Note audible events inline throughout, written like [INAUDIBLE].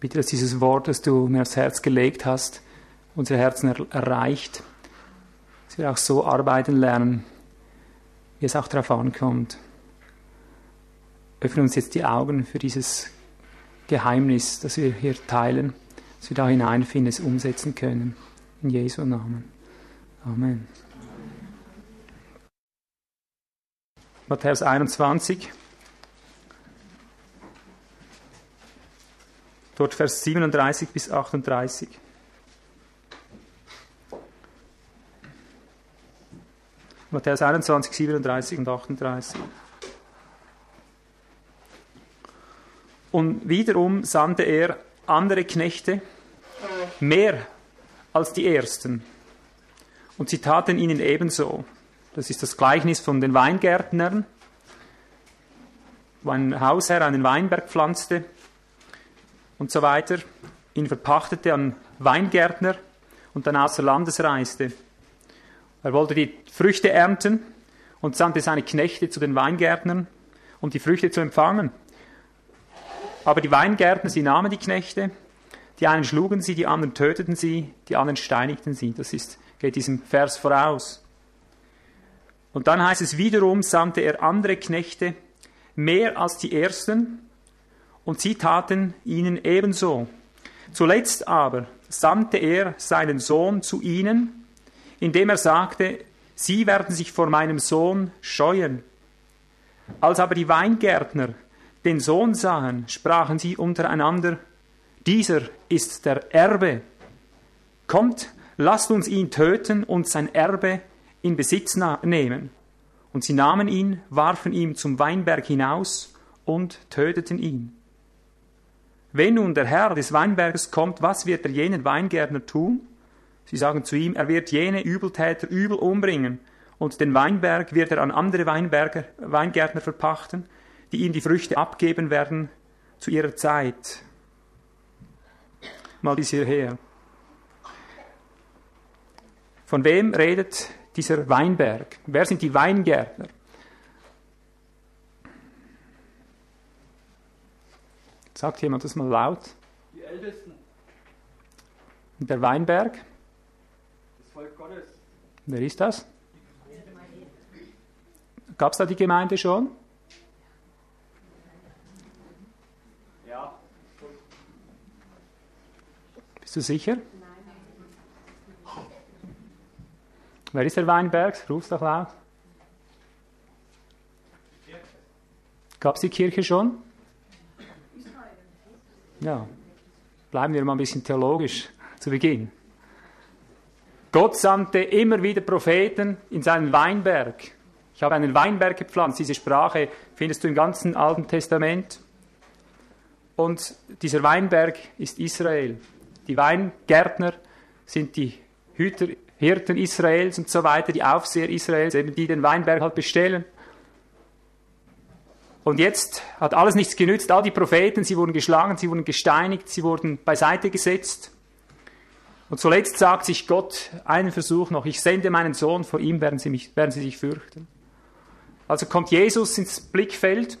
bitte, dass dieses Wort, das du mir aufs Herz gelegt hast, unsere Herzen er erreicht, dass wir auch so arbeiten lernen, wie es auch darauf ankommt. Öffne uns jetzt die Augen für dieses Geheimnis, das wir hier teilen, dass wir da hineinfinden, es umsetzen können. In Jesu Namen. Amen. Matthäus 21. Dort Vers 37 bis 38. Matthäus 21, 37 und 38. Und wiederum sandte er andere Knechte, mehr als die ersten. Und sie taten ihnen ebenso. Das ist das Gleichnis von den Weingärtnern, wo ein Hausherr einen Weinberg pflanzte und so weiter, ihn verpachtete an Weingärtner und dann außer Landes reiste. Er wollte die Früchte ernten und sandte seine Knechte zu den Weingärtnern, um die Früchte zu empfangen. Aber die Weingärtner, sie nahmen die Knechte, die einen schlugen sie, die anderen töteten sie, die anderen steinigten sie. Das ist, geht diesem Vers voraus. Und dann heißt es wiederum, sandte er andere Knechte, mehr als die ersten, und sie taten ihnen ebenso. Zuletzt aber sandte er seinen Sohn zu ihnen, indem er sagte, sie werden sich vor meinem Sohn scheuen. Als aber die Weingärtner den Sohn sahen, sprachen sie untereinander, dieser ist der Erbe. Kommt, lasst uns ihn töten und sein Erbe in Besitz nehmen. Und sie nahmen ihn, warfen ihn zum Weinberg hinaus und töteten ihn. Wenn nun der Herr des Weinberges kommt, was wird er jenen Weingärtner tun? Sie sagen zu ihm, er wird jene Übeltäter übel umbringen und den Weinberg wird er an andere Weinberger, Weingärtner verpachten, die ihm die Früchte abgeben werden zu ihrer Zeit. Mal bis hierher. Von wem redet dieser Weinberg? Wer sind die Weingärtner? Sagt jemand das mal laut? Die Ältesten. Und der Weinberg? Das Volk Gottes. Wer ist das? Gab es da die Gemeinde schon? Ja. Bist du sicher? Wer ist der Weinberg? Ruf's doch laut. Gab es die Kirche schon? Ja. Bleiben wir mal ein bisschen theologisch zu Beginn. Gott sandte immer wieder Propheten in seinen Weinberg. Ich habe einen Weinberg gepflanzt. Diese Sprache findest du im ganzen Alten Testament. Und dieser Weinberg ist Israel. Die Weingärtner sind die Hüter, Hirten Israels und so weiter, die Aufseher Israels, eben die den Weinberg halt bestellen. Und jetzt hat alles nichts genützt. All die Propheten, sie wurden geschlagen, sie wurden gesteinigt, sie wurden beiseite gesetzt. Und zuletzt sagt sich Gott einen Versuch noch, ich sende meinen Sohn, vor ihm werden sie, mich, werden sie sich fürchten. Also kommt Jesus ins Blickfeld.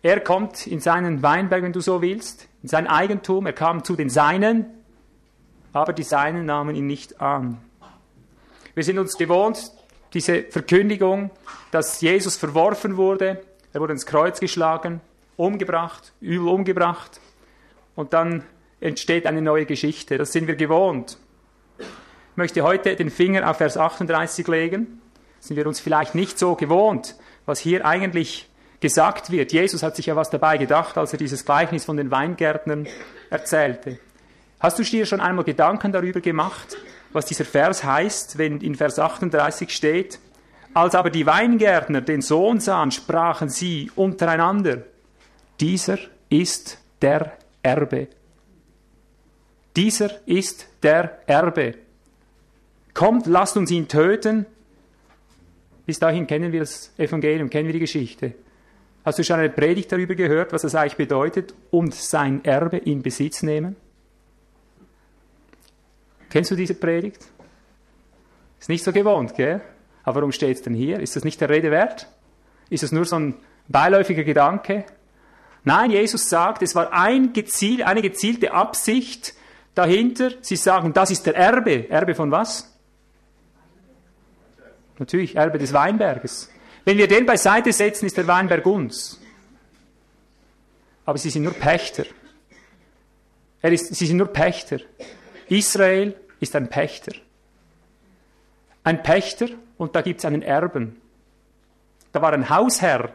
Er kommt in seinen Weinberg, wenn du so willst, in sein Eigentum. Er kam zu den Seinen, aber die Seinen nahmen ihn nicht an. Wir sind uns gewohnt, diese Verkündigung, dass Jesus verworfen wurde, er wurde ins Kreuz geschlagen, umgebracht, übel umgebracht und dann entsteht eine neue Geschichte. Das sind wir gewohnt. Ich möchte heute den Finger auf Vers 38 legen. Sind wir uns vielleicht nicht so gewohnt, was hier eigentlich gesagt wird. Jesus hat sich ja was dabei gedacht, als er dieses Gleichnis von den Weingärtnern erzählte. Hast du dir schon einmal Gedanken darüber gemacht, was dieser Vers heißt, wenn in Vers 38 steht, als aber die Weingärtner den Sohn sahen, sprachen sie untereinander, dieser ist der Erbe. Dieser ist der Erbe. Kommt, lasst uns ihn töten. Bis dahin kennen wir das Evangelium, kennen wir die Geschichte. Hast du schon eine Predigt darüber gehört, was das eigentlich bedeutet? Und sein Erbe in Besitz nehmen? Kennst du diese Predigt? Ist nicht so gewohnt, gell? Aber warum steht es denn hier? Ist das nicht der Rede wert? Ist es nur so ein beiläufiger Gedanke? Nein, Jesus sagt, es war ein geziel, eine gezielte Absicht dahinter. Sie sagen, das ist der Erbe. Erbe von was? Natürlich, Erbe des Weinberges. Wenn wir den beiseite setzen, ist der Weinberg uns. Aber sie sind nur Pächter. Er ist, sie sind nur Pächter. Israel ist ein Pächter. Ein Pächter und da gibt es einen Erben. Da war ein Hausherr,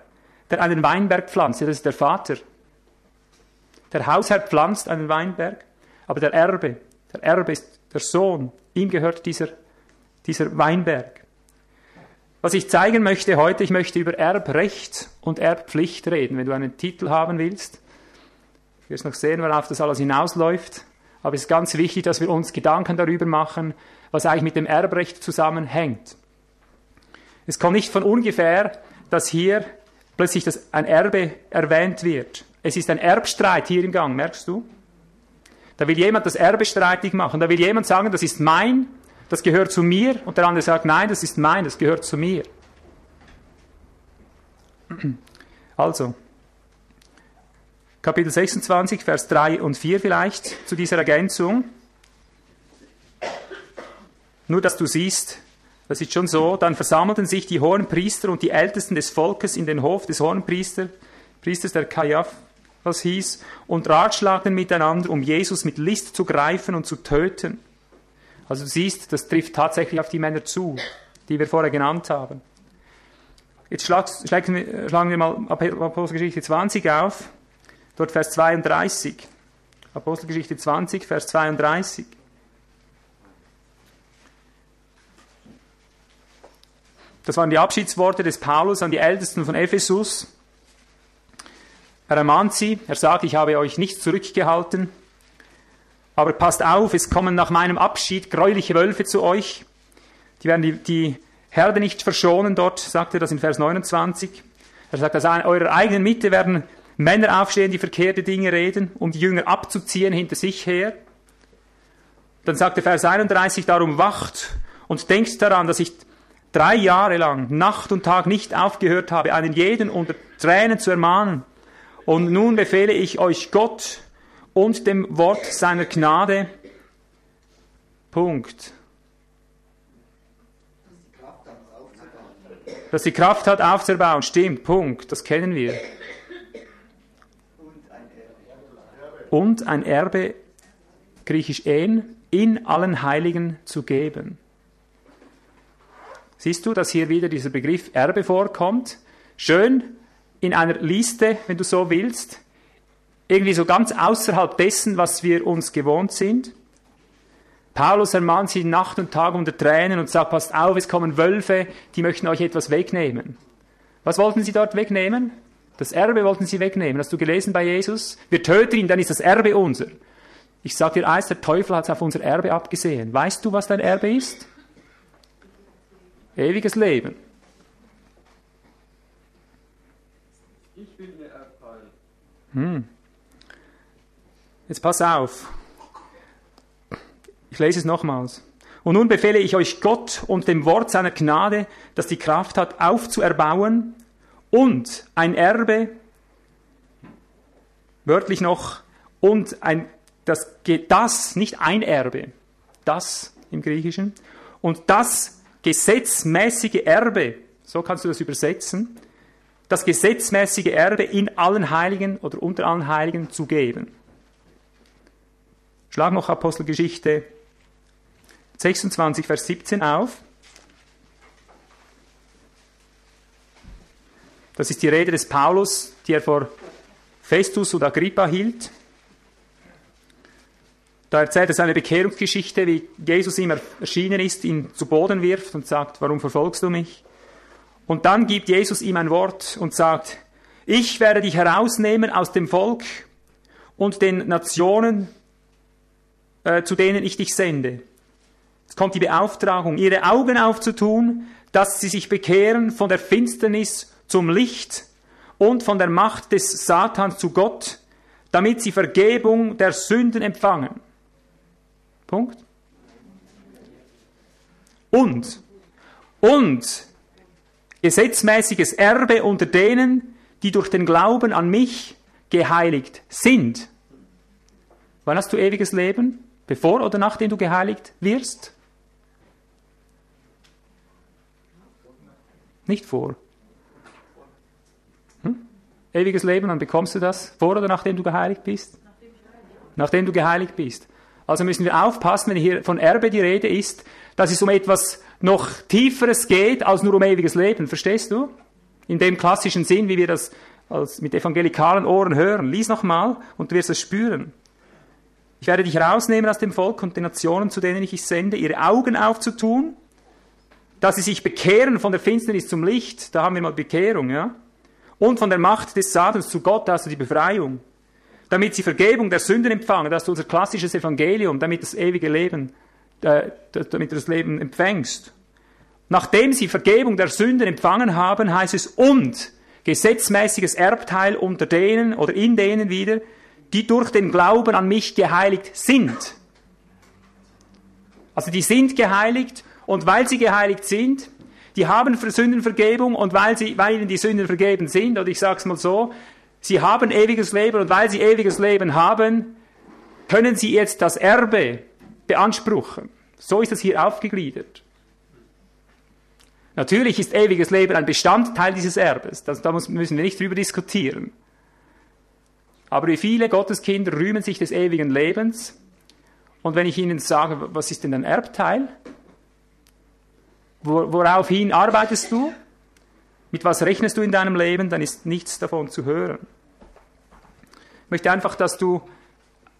der einen Weinberg pflanzt. Das ist der Vater. Der Hausherr pflanzt einen Weinberg, aber der Erbe, der Erbe ist der Sohn. Ihm gehört dieser, dieser Weinberg. Was ich zeigen möchte heute, ich möchte über Erbrecht und Erbpflicht reden. Wenn du einen Titel haben willst, du wirst noch sehen, worauf das alles hinausläuft. Aber es ist ganz wichtig, dass wir uns Gedanken darüber machen, was eigentlich mit dem Erbrecht zusammenhängt. Es kommt nicht von ungefähr, dass hier plötzlich das, ein Erbe erwähnt wird. Es ist ein Erbstreit hier im Gang, merkst du? Da will jemand das Erbe streitig machen. Da will jemand sagen, das ist mein, das gehört zu mir. Und der andere sagt, nein, das ist mein, das gehört zu mir. Also, Kapitel 26, Vers 3 und 4 vielleicht zu dieser Ergänzung. Nur, dass du siehst, das ist schon so, dann versammelten sich die hohen Priester und die Ältesten des Volkes in den Hof des hohen Priester, Priesters der Kajaf, was hieß, und ratschlagten miteinander, um Jesus mit List zu greifen und zu töten. Also du siehst, das trifft tatsächlich auf die Männer zu, die wir vorher genannt haben. Jetzt schlagen wir, schlagen wir mal Apostelgeschichte 20 auf, dort Vers 32. Apostelgeschichte 20, Vers 32. Das waren die Abschiedsworte des Paulus an die Ältesten von Ephesus. Er ermahnt sie, er sagt, ich habe euch nicht zurückgehalten, aber passt auf, es kommen nach meinem Abschied gräuliche Wölfe zu euch, die werden die, die Herde nicht verschonen dort, sagt er das in Vers 29. Er sagt, aus eurer eigenen Mitte werden Männer aufstehen, die verkehrte Dinge reden, um die Jünger abzuziehen hinter sich her. Dann sagt der Vers 31, darum wacht und denkt daran, dass ich drei Jahre lang Nacht und Tag nicht aufgehört habe, einen jeden unter Tränen zu ermahnen. Und nun befehle ich euch Gott und dem Wort seiner Gnade. Punkt. Dass die Kraft hat aufzubauen, stimmt, Punkt, das kennen wir. Und ein Erbe, griechisch en, in allen Heiligen zu geben. Siehst du, dass hier wieder dieser Begriff Erbe vorkommt? Schön in einer Liste, wenn du so willst, irgendwie so ganz außerhalb dessen, was wir uns gewohnt sind. Paulus ermahnt sie Nacht und Tag unter Tränen und sagt, passt auf, es kommen Wölfe, die möchten euch etwas wegnehmen. Was wollten sie dort wegnehmen? Das Erbe wollten sie wegnehmen. Hast du gelesen bei Jesus? Wir töten ihn, dann ist das Erbe unser. Ich sage dir eins, der Teufel hat es auf unser Erbe abgesehen. Weißt du, was dein Erbe ist? Ewiges Leben. Ich bin der Erbteil. Hm. Jetzt pass auf. Ich lese es nochmals. Und nun befehle ich euch Gott und dem Wort seiner Gnade, das die Kraft hat, aufzuerbauen und ein Erbe, wörtlich noch, und ein, das, das, nicht ein Erbe, das im Griechischen, und das gesetzmäßige Erbe, so kannst du das übersetzen, das gesetzmäßige Erbe in allen Heiligen oder unter allen Heiligen zu geben. Schlag noch Apostelgeschichte 26, Vers 17 auf. Das ist die Rede des Paulus, die er vor Festus und Agrippa hielt. Da erzählt er seine Bekehrungsgeschichte, wie Jesus ihm erschienen ist, ihn zu Boden wirft und sagt, warum verfolgst du mich? Und dann gibt Jesus ihm ein Wort und sagt, ich werde dich herausnehmen aus dem Volk und den Nationen, äh, zu denen ich dich sende. Es kommt die Beauftragung, ihre Augen aufzutun, dass sie sich bekehren von der Finsternis zum Licht und von der Macht des Satans zu Gott, damit sie Vergebung der Sünden empfangen. Punkt. Und, und gesetzmäßiges Erbe unter denen, die durch den Glauben an mich geheiligt sind. Wann hast du ewiges Leben? Bevor oder nachdem du geheiligt wirst? Nicht vor. Hm? Ewiges Leben, dann bekommst du das vor oder nachdem du geheiligt bist? Nachdem du geheiligt bist. Also müssen wir aufpassen, wenn hier von Erbe die Rede ist, dass es um etwas noch Tieferes geht als nur um ewiges Leben. Verstehst du? In dem klassischen Sinn, wie wir das als mit evangelikalen Ohren hören. Lies nochmal und du wirst es spüren. Ich werde dich rausnehmen aus dem Volk und den Nationen, zu denen ich dich sende, ihre Augen aufzutun, dass sie sich bekehren von der Finsternis zum Licht, da haben wir mal Bekehrung, ja, und von der Macht des Satans zu Gott, also die Befreiung, damit sie Vergebung der Sünden empfangen, das ist unser klassisches Evangelium, damit das ewige Leben, äh, damit du das Leben empfängst. Nachdem sie Vergebung der Sünden empfangen haben, heißt es und gesetzmäßiges Erbteil unter denen oder in denen wieder, die durch den Glauben an mich geheiligt sind. Also die sind geheiligt und weil sie geheiligt sind, die haben Sündenvergebung und weil, sie, weil ihnen die Sünden vergeben sind, oder ich sage es mal so, sie haben ewiges Leben und weil sie ewiges Leben haben, können sie jetzt das Erbe beanspruchen. So ist das hier aufgegliedert. Natürlich ist ewiges Leben ein Bestandteil dieses Erbes. Das, da müssen wir nicht drüber diskutieren. Aber wie viele Gotteskinder rühmen sich des ewigen Lebens. Und wenn ich ihnen sage, was ist denn ein Erbteil? Woraufhin arbeitest du? Mit was rechnest du in deinem Leben? Dann ist nichts davon zu hören. Ich möchte einfach, dass du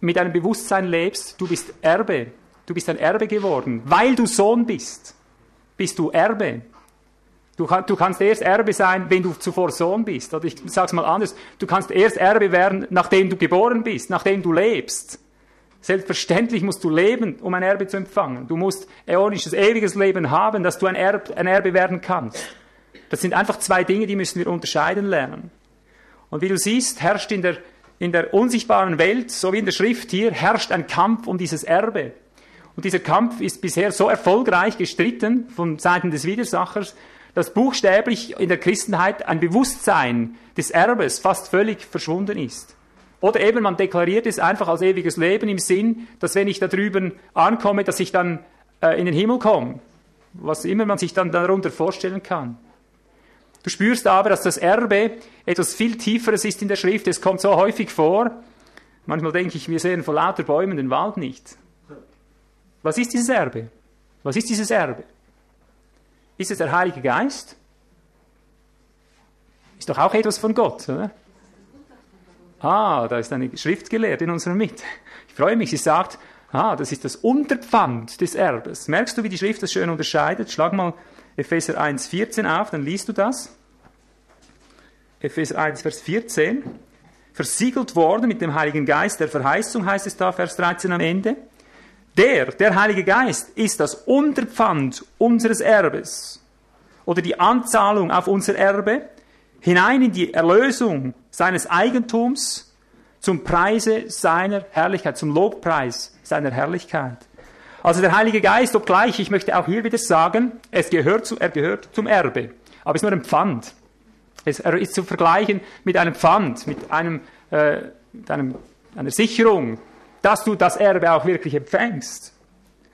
mit einem Bewusstsein lebst, du bist Erbe. Du bist ein Erbe geworden. Weil du Sohn bist, bist du Erbe. Du, du, kannst erst Erbe sein, wenn du zuvor Sohn bist. Oder ich sage es mal anders, du kannst erst Erbe werden, nachdem du geboren bist, nachdem du lebst. Selbstverständlich musst du leben, um ein Erbe zu empfangen. Du musst äonisches, ewiges Leben haben, dass du ein, Erb, ein Erbe werden kannst. Das sind einfach zwei Dinge, die müssen wir unterscheiden lernen. Und wie du siehst, herrscht in der, in der unsichtbaren Welt, so wie in der Schrift hier, herrscht ein Kampf um dieses Erbe. Und dieser Kampf ist bisher so erfolgreich gestritten von Seiten des Widersachers, dass buchstäblich in der Christenheit ein Bewusstsein des Erbes fast völlig verschwunden ist. Oder eben man deklariert es einfach als ewiges Leben im Sinn, dass wenn ich da drüben ankomme, dass ich dann äh, in den Himmel komme. Was immer man sich dann darunter vorstellen kann. Du spürst aber, dass das Erbe etwas viel Tieferes ist in der Schrift. Es kommt so häufig vor. Manchmal denke ich, wir sehen vor lauter Bäumen den Wald nicht. Was ist dieses Erbe? Was ist dieses Erbe? Ist es der Heilige Geist? Ist doch auch etwas von Gott, oder? Ah, da ist eine Schrift gelehrt in unserer Mitte. Ich freue mich, sie sagt, ah, das ist das Unterpfand des Erbes. Merkst du, wie die Schrift das schön unterscheidet? Schlag mal Epheser 1, 14 auf, dann liest du das. Epheser 1, Vers 14. Versiegelt worden mit dem Heiligen Geist der Verheißung, heißt es da, Vers 13 am Ende. Der, der Heilige Geist, ist das Unterpfand unseres Erbes oder die Anzahlung auf unser Erbe hinein in die Erlösung seines Eigentums zum Preise seiner Herrlichkeit, zum Lobpreis seiner Herrlichkeit. Also der Heilige Geist, obgleich, ich möchte auch hier wieder sagen, es gehört zu, er gehört zum Erbe, aber es ist nur ein Pfand. Es, er ist zu vergleichen mit einem Pfand, mit einem, äh, mit einem einer Sicherung, dass du das Erbe auch wirklich empfängst.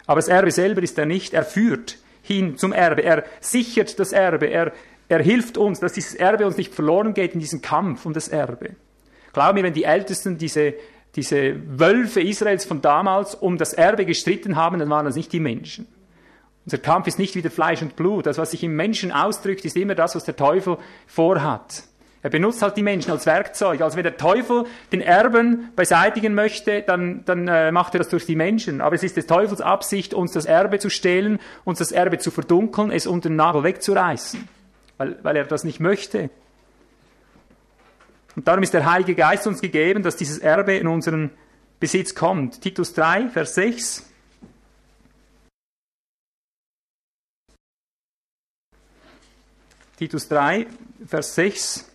Aber das Erbe selber ist er nicht, er führt hin zum Erbe, er sichert das Erbe, er, er hilft uns, dass dieses Erbe uns nicht verloren geht in diesem Kampf um das Erbe. Glaub mir, wenn die Ältesten diese, diese Wölfe Israels von damals um das Erbe gestritten haben, dann waren das nicht die Menschen. Unser Kampf ist nicht wieder Fleisch und Blut. Das, was sich im Menschen ausdrückt, ist immer das, was der Teufel vorhat. Er benutzt halt die Menschen als Werkzeug. Also wenn der Teufel den Erben beseitigen möchte, dann, dann äh, macht er das durch die Menschen. Aber es ist des Teufels Absicht, uns das Erbe zu stehlen, uns das Erbe zu verdunkeln, es unter den Nagel wegzureißen, weil, weil er das nicht möchte. Und darum ist der Heilige Geist uns gegeben, dass dieses Erbe in unseren Besitz kommt. Titus 3, Vers 6. Titus 3, Vers 6.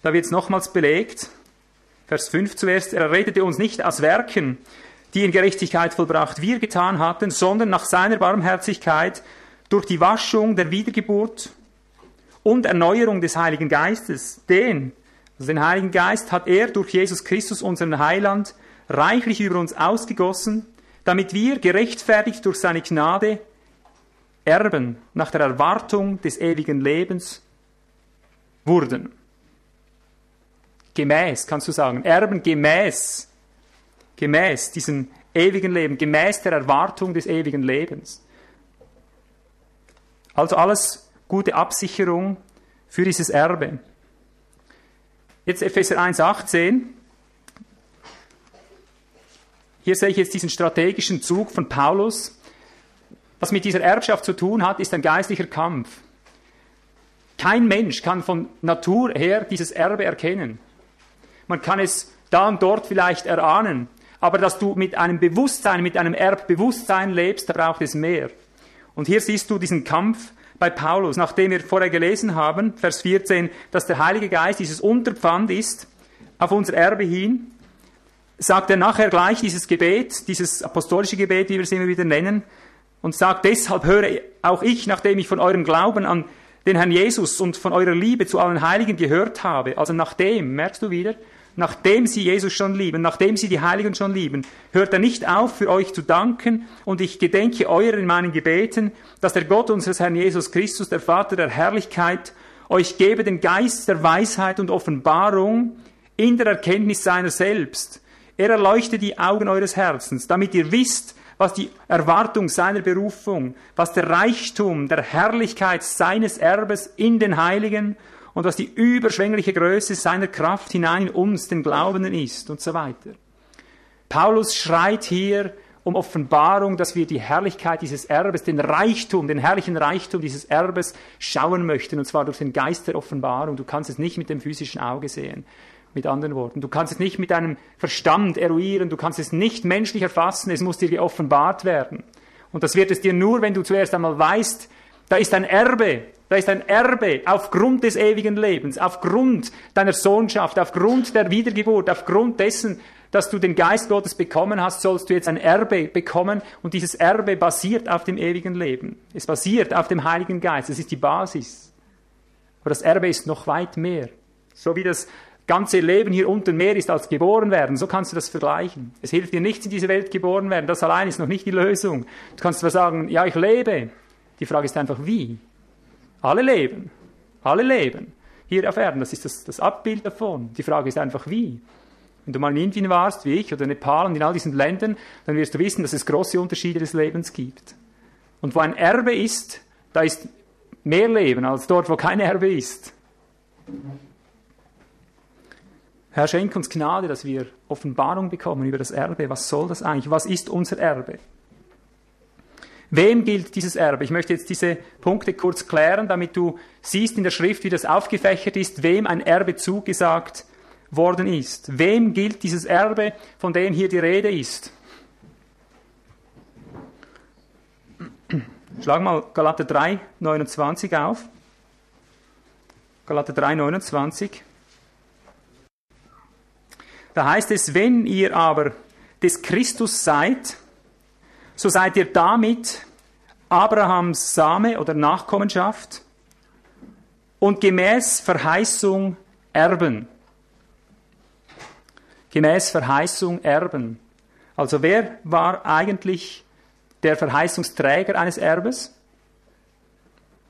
Da wird es nochmals belegt. Vers 5 zuerst. Er rettete uns nicht aus Werken, die in Gerechtigkeit vollbracht wir getan hatten, sondern nach seiner Barmherzigkeit durch die Waschung der Wiedergeburt und Erneuerung des Heiligen Geistes. Den, also den Heiligen Geist, hat er durch Jesus Christus, unseren Heiland, reichlich über uns ausgegossen, damit wir, gerechtfertigt durch seine Gnade, Erben nach der Erwartung des ewigen Lebens wurden. Gemäß, kannst du sagen, Erben gemäß, gemäß diesem ewigen Leben, gemäß der Erwartung des ewigen Lebens. Also alles gute Absicherung für dieses Erbe. Jetzt Epheser 1,18. Hier sehe ich jetzt diesen strategischen Zug von Paulus. Was mit dieser Erbschaft zu tun hat, ist ein geistlicher Kampf. Kein Mensch kann von Natur her dieses Erbe erkennen. Man kann es da und dort vielleicht erahnen, aber dass du mit einem Bewusstsein, mit einem Erbbewusstsein lebst, da braucht es mehr. Und hier siehst du diesen Kampf bei Paulus, nachdem wir vorher gelesen haben, Vers 14, dass der Heilige Geist dieses Unterpfand ist auf unser Erbe hin, sagt er nachher gleich dieses Gebet, dieses apostolische Gebet, wie wir es immer wieder nennen, und sagt, deshalb höre auch ich, nachdem ich von eurem Glauben an den Herrn Jesus und von eurer Liebe zu allen Heiligen gehört habe, also nachdem, merkst du wieder, nachdem sie Jesus schon lieben, nachdem sie die Heiligen schon lieben, hört er nicht auf, für euch zu danken, und ich gedenke eurer in meinen Gebeten, dass der Gott unseres Herrn Jesus Christus, der Vater der Herrlichkeit, euch gebe den Geist der Weisheit und Offenbarung in der Erkenntnis seiner selbst. Er erleuchte die Augen eures Herzens, damit ihr wisst, was die Erwartung seiner Berufung, was der Reichtum der Herrlichkeit seines Erbes in den Heiligen und was die überschwängliche Größe seiner Kraft hinein in uns, den Glaubenden, ist und so weiter. Paulus schreit hier um Offenbarung, dass wir die Herrlichkeit dieses Erbes, den Reichtum, den herrlichen Reichtum dieses Erbes schauen möchten, und zwar durch den Geist der Offenbarung. Du kannst es nicht mit dem physischen Auge sehen. Mit anderen Worten, du kannst es nicht mit deinem Verstand eruieren, du kannst es nicht menschlich erfassen, es muss dir geoffenbart werden. Und das wird es dir nur, wenn du zuerst einmal weißt, da ist ein Erbe, da ist ein Erbe aufgrund des ewigen Lebens, aufgrund deiner Sohnschaft, aufgrund der Wiedergeburt, aufgrund dessen, dass du den Geist Gottes bekommen hast, sollst du jetzt ein Erbe bekommen und dieses Erbe basiert auf dem ewigen Leben. Es basiert auf dem Heiligen Geist, das ist die Basis. Aber das Erbe ist noch weit mehr. So wie das ganze Leben hier unten mehr ist als geboren werden, so kannst du das vergleichen. Es hilft dir nichts in diese Welt geboren werden, das allein ist noch nicht die Lösung. Du kannst zwar sagen, ja, ich lebe. Die Frage ist einfach, wie? Alle leben. Alle leben. Hier auf Erden, das ist das, das Abbild davon. Die Frage ist einfach, wie? Wenn du mal in Indien warst, wie ich, oder Nepal und in all diesen Ländern, dann wirst du wissen, dass es große Unterschiede des Lebens gibt. Und wo ein Erbe ist, da ist mehr Leben als dort, wo kein Erbe ist. Herr, schenk uns Gnade, dass wir Offenbarung bekommen über das Erbe. Was soll das eigentlich? Was ist unser Erbe? Wem gilt dieses Erbe? Ich möchte jetzt diese Punkte kurz klären, damit du siehst in der Schrift, wie das aufgefächert ist, wem ein Erbe zugesagt worden ist. Wem gilt dieses Erbe, von dem hier die Rede ist? Schlag mal Galater 3, 29 auf. Galater 3, 29. Da heißt es, wenn ihr aber des Christus seid, so seid ihr damit Abrahams Same oder Nachkommenschaft und gemäß Verheißung Erben. Gemäß Verheißung Erben. Also wer war eigentlich der Verheißungsträger eines Erbes?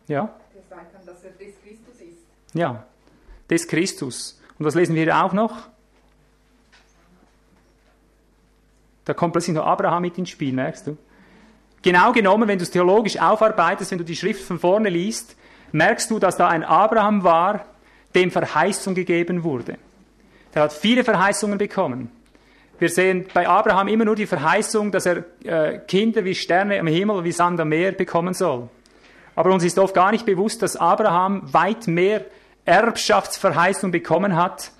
Ja? Der sein kann, dass er des Christus ist. Ja, des Christus. Und was lesen wir hier auch noch? Da kommt plötzlich noch Abraham mit ins Spiel, merkst du? Genau genommen, wenn du es theologisch aufarbeitest, wenn du die Schrift von vorne liest, merkst du, dass da ein Abraham war, dem Verheißung gegeben wurde. Der hat viele Verheißungen bekommen. Wir sehen bei Abraham immer nur die Verheißung, dass er äh, Kinder wie Sterne am Himmel, wie Sand am Meer bekommen soll. Aber uns ist oft gar nicht bewusst, dass Abraham weit mehr Erbschaftsverheißung bekommen hat,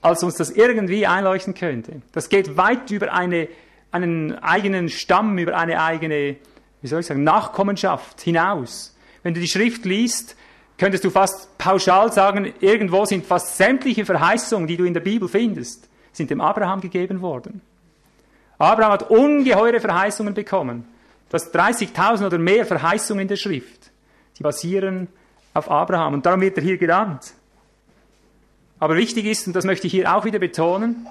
als uns das irgendwie einleuchten könnte. Das geht weit über eine, einen eigenen Stamm, über eine eigene, wie soll ich sagen, Nachkommenschaft hinaus. Wenn du die Schrift liest, könntest du fast pauschal sagen, irgendwo sind fast sämtliche Verheißungen, die du in der Bibel findest, sind dem Abraham gegeben worden. Abraham hat ungeheure Verheißungen bekommen. Du hast 30.000 oder mehr Verheißungen in der Schrift. Die basieren auf Abraham. Und darum wird er hier genannt. Aber wichtig ist, und das möchte ich hier auch wieder betonen,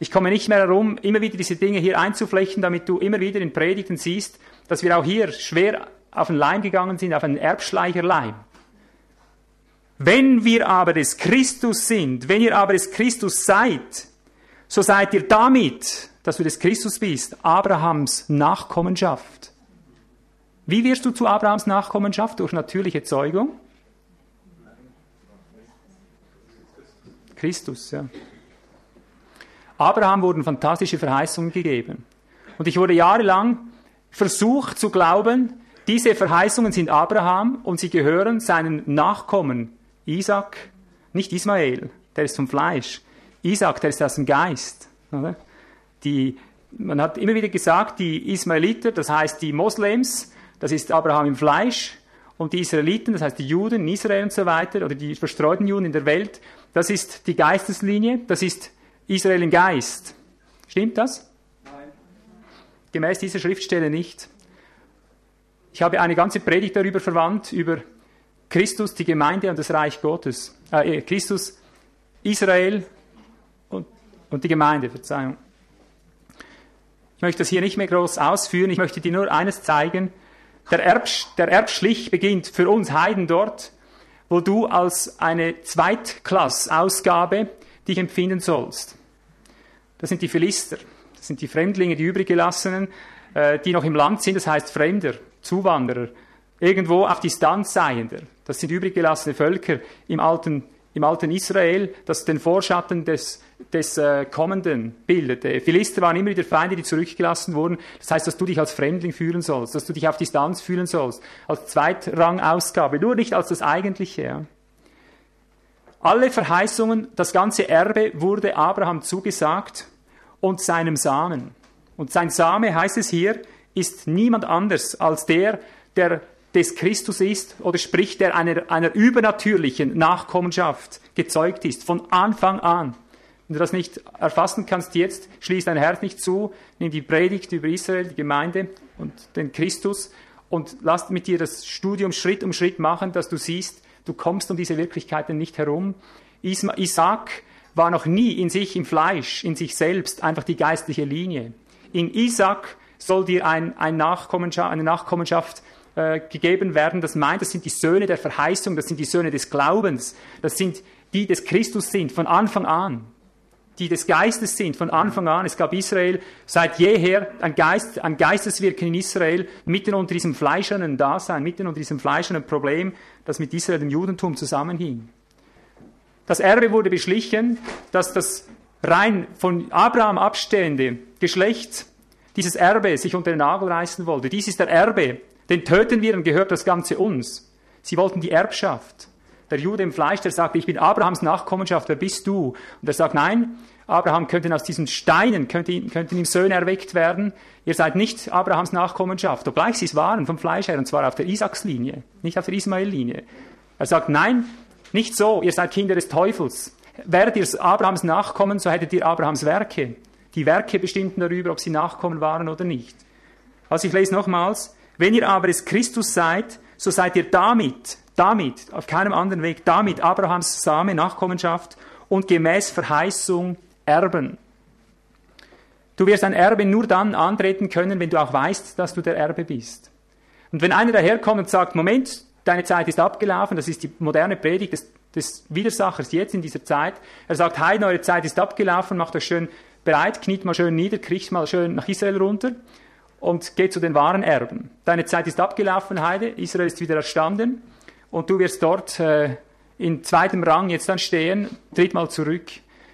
ich komme nicht mehr herum, immer wieder diese Dinge hier einzuflechten, damit du immer wieder in Predigten siehst, dass wir auch hier schwer auf den Leim gegangen sind, auf einen Erbschleicherleim. Wenn wir aber des Christus sind, wenn ihr aber des Christus seid, so seid ihr damit, dass du des Christus bist, Abrahams Nachkommenschaft. Wie wirst du zu Abrahams Nachkommenschaft? Durch natürliche Zeugung? Christus, ja. Abraham wurden fantastische Verheißungen gegeben. Und ich wurde jahrelang versucht zu glauben, diese Verheißungen sind Abraham und sie gehören seinen Nachkommen. Isaac, nicht Ismael, der ist vom Fleisch. Isaac, der ist aus dem Geist. Die, man hat immer wieder gesagt, die Ismaeliter, das heißt die Moslems, das ist Abraham im Fleisch. Und die Israeliten, das heißt die Juden in Israel und so weiter, oder die verstreuten Juden in der Welt, das ist die Geisteslinie, das ist Israel im Geist. Stimmt das? Nein. Gemäß dieser Schriftstelle nicht. Ich habe eine ganze Predigt darüber verwandt, über Christus, die Gemeinde und das Reich Gottes. Äh, Christus, Israel und, und die Gemeinde, Verzeihung. Ich möchte das hier nicht mehr groß ausführen, ich möchte dir nur eines zeigen. Der, Erbsch, der Erbschlich beginnt für uns Heiden dort, wo du als eine Zweitklassausgabe dich empfinden sollst. Das sind die Philister, das sind die Fremdlinge, die übriggelassenen, äh, die noch im Land sind, das heißt Fremder, Zuwanderer, irgendwo auf Distanz seiender. Das sind übriggelassene Völker im alten, im alten Israel, das den Vorschatten des, des äh, Kommenden bildete. Philister waren immer wieder Feinde, die zurückgelassen wurden. Das heißt, dass du dich als Fremdling fühlen sollst, dass du dich auf Distanz fühlen sollst, als Zweitrangausgabe, nur nicht als das Eigentliche. Ja. Alle Verheißungen, das ganze Erbe wurde Abraham zugesagt und seinem Samen. Und sein Same, heißt es hier, ist niemand anders als der, der des Christus ist oder sprich, der einer, einer übernatürlichen Nachkommenschaft gezeugt ist, von Anfang an. Wenn du das nicht erfassen kannst jetzt, schließ dein Herz nicht zu, nimm die Predigt über Israel, die Gemeinde und den Christus und lass mit dir das Studium Schritt um Schritt machen, dass du siehst, Du kommst um diese Wirklichkeiten nicht herum. Isaac war noch nie in sich, im Fleisch, in sich selbst einfach die geistliche Linie. In Isaac soll dir ein, ein Nachkommenschaft, eine Nachkommenschaft äh, gegeben werden. Das meint, das sind die Söhne der Verheißung, das sind die Söhne des Glaubens, das sind die des Christus sind von Anfang an die des Geistes sind von Anfang an. Es gab Israel seit jeher ein, Geist, ein Geisteswirken in Israel, mitten unter diesem fleischernen Dasein, mitten unter diesem fleischernen Problem, das mit Israel dem Judentum zusammenhing. Das Erbe wurde beschlichen, dass das rein von Abraham abstehende Geschlecht dieses Erbe sich unter den Nagel reißen wollte. Dies ist der Erbe, den töten wir und gehört das Ganze uns. Sie wollten die Erbschaft der Jude im Fleisch, der sagt, ich bin Abrahams Nachkommenschaft, wer bist du? Und er sagt, nein, Abraham könnte aus diesen Steinen, könnten, könnten ihm Söhne erweckt werden. Ihr seid nicht Abrahams Nachkommenschaft, obgleich sie es waren vom Fleisch her, und zwar auf der Isaacslinie, nicht auf der Ismael-Linie. Er sagt, nein, nicht so, ihr seid Kinder des Teufels. Wäret ihr Abrahams Nachkommen, so hättet ihr Abrahams Werke. Die Werke bestimmten darüber, ob sie Nachkommen waren oder nicht. Also ich lese nochmals, wenn ihr aber des Christus seid, so seid ihr damit, damit, auf keinem anderen Weg, damit Abrahams Same, Nachkommenschaft und gemäß Verheißung Erben. Du wirst ein Erbe nur dann antreten können, wenn du auch weißt, dass du der Erbe bist. Und wenn einer daherkommt und sagt, Moment, deine Zeit ist abgelaufen, das ist die moderne Predigt des, des Widersachers jetzt in dieser Zeit. Er sagt, Heiden, eure Zeit ist abgelaufen, macht euch schön bereit, kniet mal schön nieder, kriecht mal schön nach Israel runter und geht zu den wahren Erben. Deine Zeit ist abgelaufen, Heide, Israel ist wieder erstanden und du wirst dort äh, in zweitem Rang jetzt dann stehen, tritt mal zurück.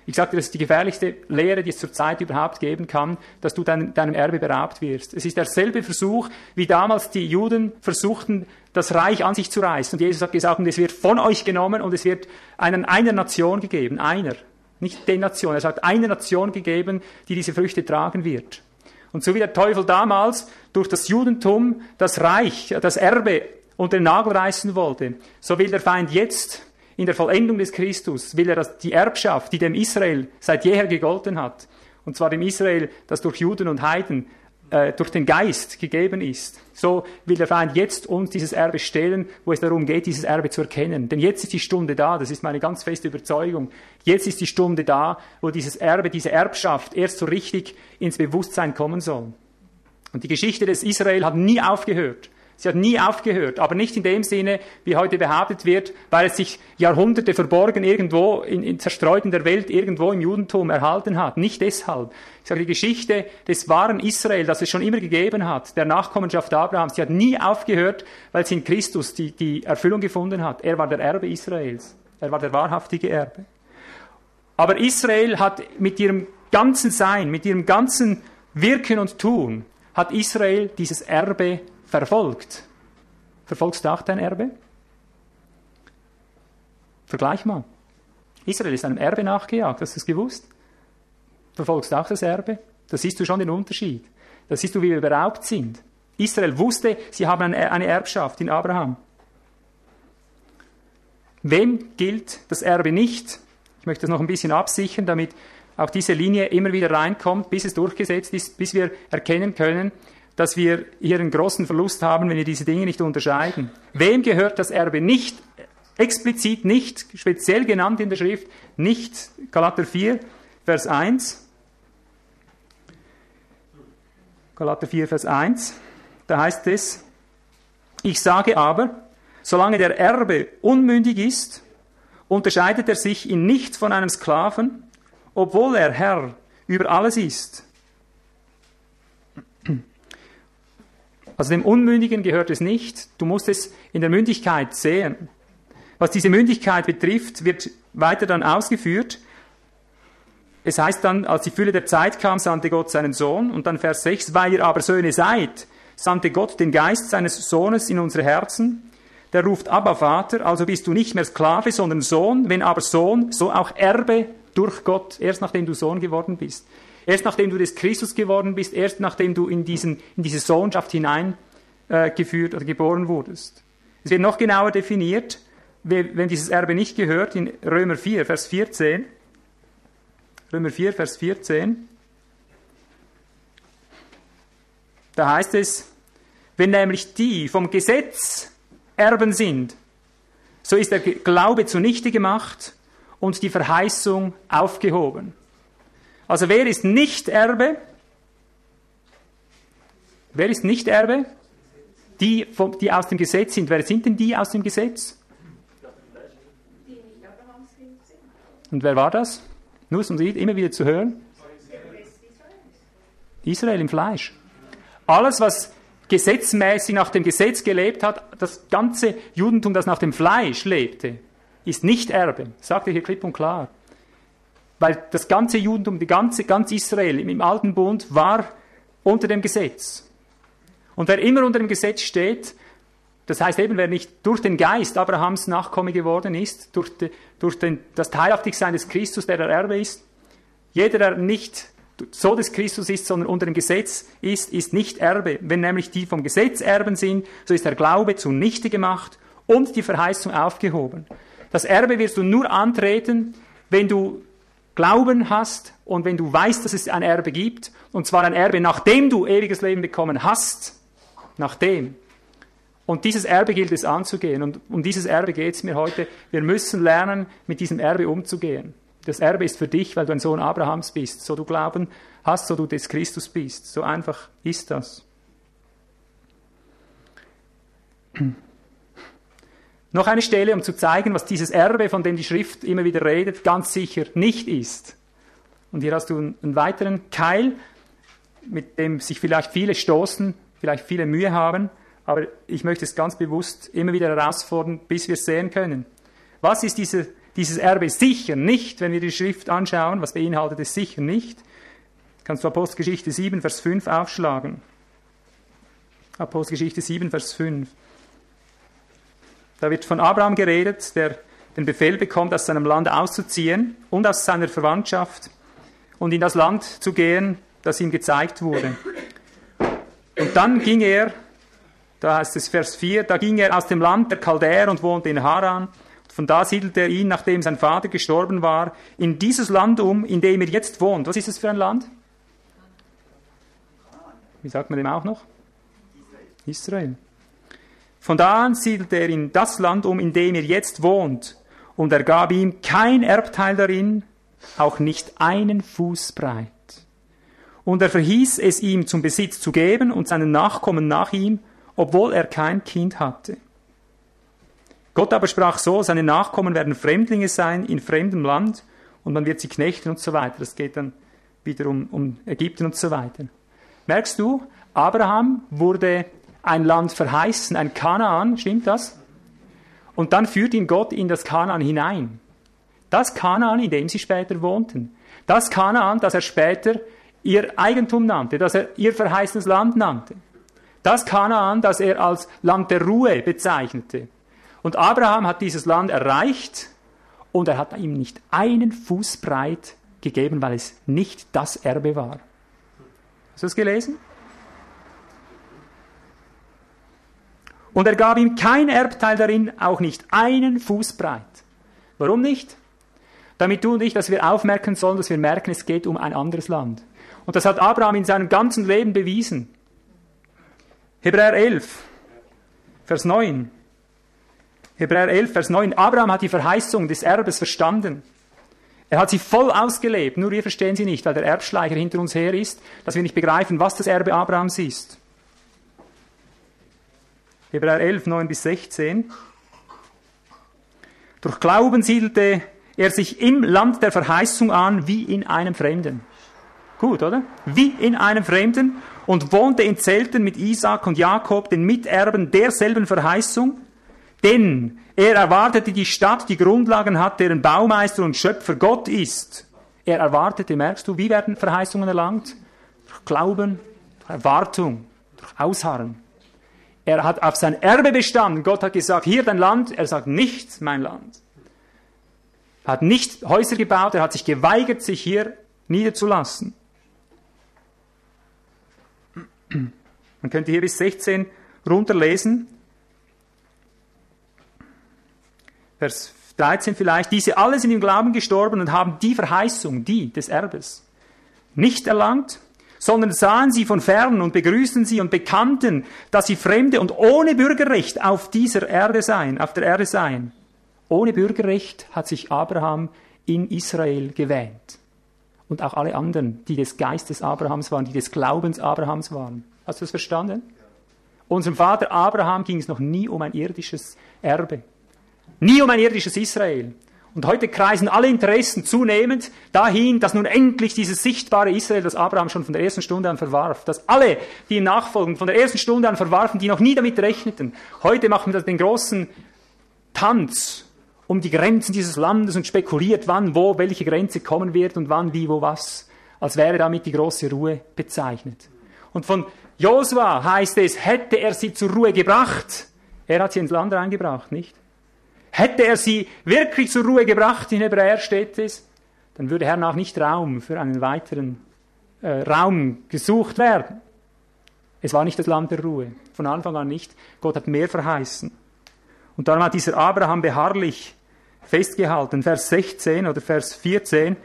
Ich sagte, das ist die gefährlichste Lehre, die es zurzeit überhaupt geben kann, dass du dein, deinem Erbe beraubt wirst. Es ist derselbe Versuch, wie damals die Juden versuchten, das Reich an sich zu reißen. Und Jesus hat gesagt, und es wird von euch genommen und es wird einen, einer Nation gegeben, einer, nicht den Nation. Er sagt, einer Nation gegeben, die diese Früchte tragen wird. Und so wie der Teufel damals durch das Judentum das Reich, das Erbe unter den Nagel reißen wollte, so will der Feind jetzt in der Vollendung des Christus, will er die Erbschaft, die dem Israel seit jeher gegolten hat, und zwar dem Israel, das durch Juden und Heiden äh, durch den Geist gegeben ist. So will der Feind jetzt uns dieses Erbe stellen, wo es darum geht, dieses Erbe zu erkennen. Denn jetzt ist die Stunde da, das ist meine ganz feste Überzeugung. Jetzt ist die Stunde da, wo dieses Erbe, diese Erbschaft erst so richtig ins Bewusstsein kommen soll. Und die Geschichte des Israel hat nie aufgehört. Sie hat nie aufgehört, aber nicht in dem Sinne, wie heute behauptet wird, weil es sich Jahrhunderte verborgen irgendwo, in, in zerstreut in der Welt, irgendwo im Judentum erhalten hat. Nicht deshalb. Ich sage, die Geschichte des wahren Israel, das es schon immer gegeben hat, der Nachkommenschaft Abrahams, die hat nie aufgehört, weil sie in Christus die, die Erfüllung gefunden hat. Er war der Erbe Israels. Er war der wahrhaftige Erbe. Aber Israel hat mit ihrem ganzen Sein, mit ihrem ganzen Wirken und Tun, hat Israel dieses Erbe verfolgt. Verfolgst du auch dein Erbe? Vergleich mal. Israel ist einem Erbe nachgejagt, hast du es gewusst? Verfolgst du auch das Erbe? Da siehst du schon den Unterschied. Da siehst du, wie wir beraubt sind. Israel wusste, sie haben eine Erbschaft in Abraham. Wem gilt das Erbe nicht? Ich möchte das noch ein bisschen absichern, damit auch diese Linie immer wieder reinkommt, bis es durchgesetzt ist, bis wir erkennen können, dass wir hier einen großen Verlust haben, wenn wir diese Dinge nicht unterscheiden. Wem gehört das Erbe nicht, explizit nicht, speziell genannt in der Schrift, nicht Galater 4, Vers 1. Galater 4, Vers 1. Da heißt es, ich sage aber, solange der Erbe unmündig ist, unterscheidet er sich in nichts von einem Sklaven, obwohl er Herr über alles ist. Also dem Unmündigen gehört es nicht. Du musst es in der Mündigkeit sehen. Was diese Mündigkeit betrifft, wird weiter dann ausgeführt. Es heißt dann, als die Fülle der Zeit kam, sandte Gott seinen Sohn. Und dann Vers 6, weil ihr aber Söhne seid, sandte Gott den Geist seines Sohnes in unsere Herzen. Der ruft Abba Vater, also bist du nicht mehr Sklave, sondern Sohn. Wenn aber Sohn, so auch Erbe durch Gott, erst nachdem du Sohn geworden bist. Erst nachdem du des Christus geworden bist, erst nachdem du in, diesen, in diese Sohnschaft hineingeführt äh, oder geboren wurdest. Es wird noch genauer definiert, wenn dieses Erbe nicht gehört, in Römer 4, Vers 14. Römer 4, Vers 14. Da heißt es, wenn nämlich die vom Gesetz Erben sind, so ist der Glaube zunichte gemacht und die Verheißung aufgehoben. Also wer ist nicht Erbe? Wer ist nicht Erbe? Die, die aus dem Gesetz sind. Wer sind denn die aus dem Gesetz? Und wer war das? Nur um sie immer wieder zu hören. Israel im Fleisch. Alles, was gesetzmäßig nach dem Gesetz gelebt hat, das ganze Judentum, das nach dem Fleisch lebte, ist nicht Erbe. Sagt er hier klipp und klar. Weil das ganze Judentum, die ganze, ganz Israel im, Alten Bund war unter dem Gesetz. Und wer immer unter dem Gesetz steht, das heißt eben, wer nicht durch den Geist Abrahams Nachkomme geworden ist, durch, de, durch den, das Teilhaftigsein des Christus, der der Erbe ist, jeder, der nicht so des Christus ist, sondern unter dem Gesetz ist, ist nicht Erbe. Wenn nämlich die vom Gesetz Erben sind, so ist der Glaube zunichte gemacht und die Verheißung aufgehoben. Das Erbe wirst du nur antreten, wenn du Glauben hast und wenn du weißt, dass es ein Erbe gibt, und zwar ein Erbe, nachdem du ewiges Leben bekommen hast, nachdem. Und dieses Erbe gilt es anzugehen. Und um dieses Erbe geht es mir heute. Wir müssen lernen, mit diesem Erbe umzugehen. Das Erbe ist für dich, weil du ein Sohn Abrahams bist. So du Glauben hast, so du des Christus bist. So einfach ist das. Noch eine Stelle, um zu zeigen, was dieses Erbe, von dem die Schrift immer wieder redet, ganz sicher nicht ist. Und hier hast du einen weiteren Keil, mit dem sich vielleicht viele stoßen, vielleicht viele Mühe haben, aber ich möchte es ganz bewusst immer wieder herausfordern, bis wir es sehen können. Was ist diese, dieses Erbe sicher nicht, wenn wir die Schrift anschauen? Was beinhaltet es sicher nicht? Kannst du Apostelgeschichte 7, Vers 5 aufschlagen. Apostelgeschichte 7, Vers 5. Da wird von Abraham geredet, der den Befehl bekommt, aus seinem Land auszuziehen und aus seiner Verwandtschaft und in das Land zu gehen, das ihm gezeigt wurde. Und dann ging er, da heißt es Vers 4, da ging er aus dem Land der Chaldäer und wohnte in Haran. Von da siedelte er ihn, nachdem sein Vater gestorben war, in dieses Land um, in dem er jetzt wohnt. Was ist es für ein Land? wie sagt man dem auch noch? Israel. Von da an siedelte er in das Land um, in dem er jetzt wohnt, und er gab ihm kein Erbteil darin, auch nicht einen Fuß breit. Und er verhieß es ihm zum Besitz zu geben und seinen Nachkommen nach ihm, obwohl er kein Kind hatte. Gott aber sprach so, seine Nachkommen werden Fremdlinge sein in fremdem Land und man wird sie knechten und so weiter. Das geht dann wieder um, um Ägypten und so weiter. Merkst du, Abraham wurde ein Land verheißen, ein Kanaan, stimmt das? Und dann führt ihn Gott in das Kanaan hinein. Das Kanaan, in dem sie später wohnten. Das Kanaan, das er später ihr Eigentum nannte, das er ihr verheißenes Land nannte. Das Kanaan, das er als Land der Ruhe bezeichnete. Und Abraham hat dieses Land erreicht und er hat ihm nicht einen Fuß breit gegeben, weil es nicht das Erbe war. Hast du das gelesen? Und er gab ihm kein Erbteil darin, auch nicht einen Fuß breit. Warum nicht? Damit du und ich, dass wir aufmerken sollen, dass wir merken, es geht um ein anderes Land. Und das hat Abraham in seinem ganzen Leben bewiesen. Hebräer 11, Vers 9. Hebräer 11, Vers 9. Abraham hat die Verheißung des Erbes verstanden. Er hat sie voll ausgelebt, nur wir verstehen sie nicht, weil der Erbschleicher hinter uns her ist, dass wir nicht begreifen, was das Erbe Abrahams ist. Hebräer 11, 9 bis 16. Durch Glauben siedelte er sich im Land der Verheißung an, wie in einem Fremden. Gut, oder? Wie in einem Fremden und wohnte in Zelten mit Isaac und Jakob, den Miterben derselben Verheißung, denn er erwartete die Stadt, die Grundlagen hat, deren Baumeister und Schöpfer Gott ist. Er erwartete, merkst du, wie werden Verheißungen erlangt? Durch Glauben, durch Erwartung, durch Ausharren. Er hat auf sein Erbe bestanden. Gott hat gesagt, hier dein Land. Er sagt, nicht mein Land. Er hat nicht Häuser gebaut, er hat sich geweigert, sich hier niederzulassen. Man könnte hier bis 16 runterlesen. Vers 13 vielleicht, diese alle sind im Glauben gestorben und haben die Verheißung, die des Erbes, nicht erlangt, sondern sahen sie von fern und begrüßten sie und bekannten, dass sie Fremde und ohne Bürgerrecht auf dieser Erde seien, auf der Erde seien. Ohne Bürgerrecht hat sich Abraham in Israel gewähnt. Und auch alle anderen, die des Geistes Abrahams waren, die des Glaubens Abrahams waren. Hast du das verstanden? Unserem Vater Abraham ging es noch nie um ein irdisches Erbe. Nie um ein irdisches Israel. Und heute kreisen alle Interessen zunehmend dahin, dass nun endlich dieses sichtbare Israel, das Abraham schon von der ersten Stunde an verwarf, dass alle, die ihm nachfolgen, von der ersten Stunde an verwarfen, die noch nie damit rechneten. Heute machen wir den großen Tanz um die Grenzen dieses Landes und spekuliert, wann, wo, welche Grenze kommen wird und wann, wie, wo, was, als wäre damit die große Ruhe bezeichnet. Und von Josua heißt es, hätte er sie zur Ruhe gebracht, er hat sie ins Land reingebracht, nicht? Hätte er sie wirklich zur Ruhe gebracht, in Hebräer steht es, dann würde hernach nicht Raum für einen weiteren äh, Raum gesucht werden. Es war nicht das Land der Ruhe, von Anfang an nicht. Gott hat mehr verheißen. Und darum hat dieser Abraham beharrlich festgehalten, Vers 16 oder Vers 14,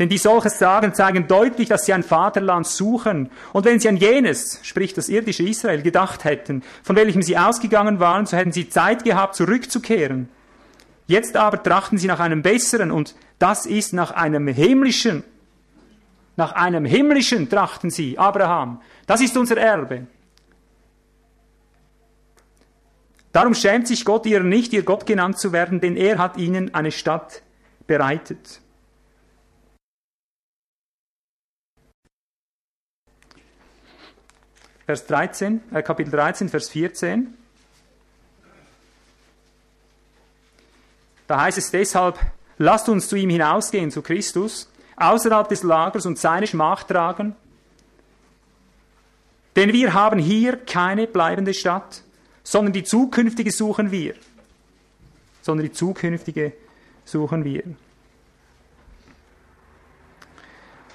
denn die solches sagen, zeigen deutlich, dass sie ein Vaterland suchen. Und wenn sie an jenes, sprich das irdische Israel, gedacht hätten, von welchem sie ausgegangen waren, so hätten sie Zeit gehabt, zurückzukehren. Jetzt aber trachten sie nach einem besseren und das ist nach einem himmlischen. Nach einem himmlischen trachten sie, Abraham. Das ist unser Erbe. Darum schämt sich Gott ihrer nicht, ihr Gott genannt zu werden, denn er hat ihnen eine Stadt bereitet. Vers 13, äh, Kapitel 13, Vers 14. Da heißt es deshalb, lasst uns zu ihm hinausgehen, zu Christus, außerhalb des Lagers und seine Schmach tragen. Denn wir haben hier keine bleibende Stadt, sondern die zukünftige suchen wir. Sondern die zukünftige suchen wir.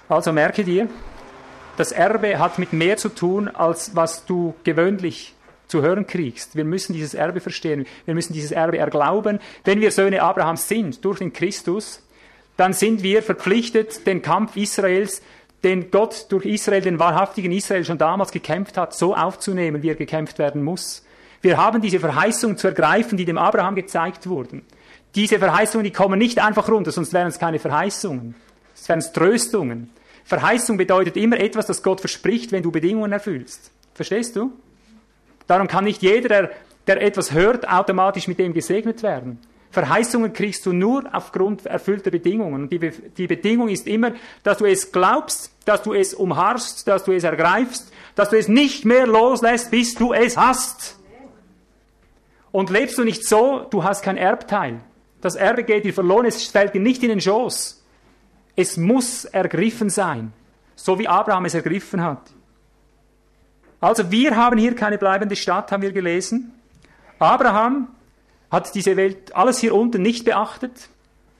Also merke dir, das Erbe hat mit mehr zu tun, als was du gewöhnlich zu hören kriegst. Wir müssen dieses Erbe verstehen. Wir müssen dieses Erbe erglauben. Wenn wir Söhne Abrahams sind, durch den Christus, dann sind wir verpflichtet, den Kampf Israels den Gott durch Israel, den wahrhaftigen Israel schon damals gekämpft hat, so aufzunehmen, wie er gekämpft werden muss. Wir haben diese Verheißungen zu ergreifen, die dem Abraham gezeigt wurden. Diese Verheißungen, die kommen nicht einfach runter, sonst wären es keine Verheißungen. Es wären es Tröstungen. Verheißung bedeutet immer etwas, das Gott verspricht, wenn du Bedingungen erfüllst. Verstehst du? Darum kann nicht jeder, der, der etwas hört, automatisch mit dem gesegnet werden. Verheißungen kriegst du nur aufgrund erfüllter Bedingungen. Und die, Be die Bedingung ist immer, dass du es glaubst, dass du es umharrst, dass du es ergreifst, dass du es nicht mehr loslässt, bis du es hast. Und lebst du nicht so, du hast kein Erbteil. Das Erbe geht dir verloren, es fällt dir nicht in den Schoß. Es muss ergriffen sein, so wie Abraham es ergriffen hat. Also wir haben hier keine bleibende Stadt, haben wir gelesen. Abraham hat diese Welt, alles hier unten nicht beachtet.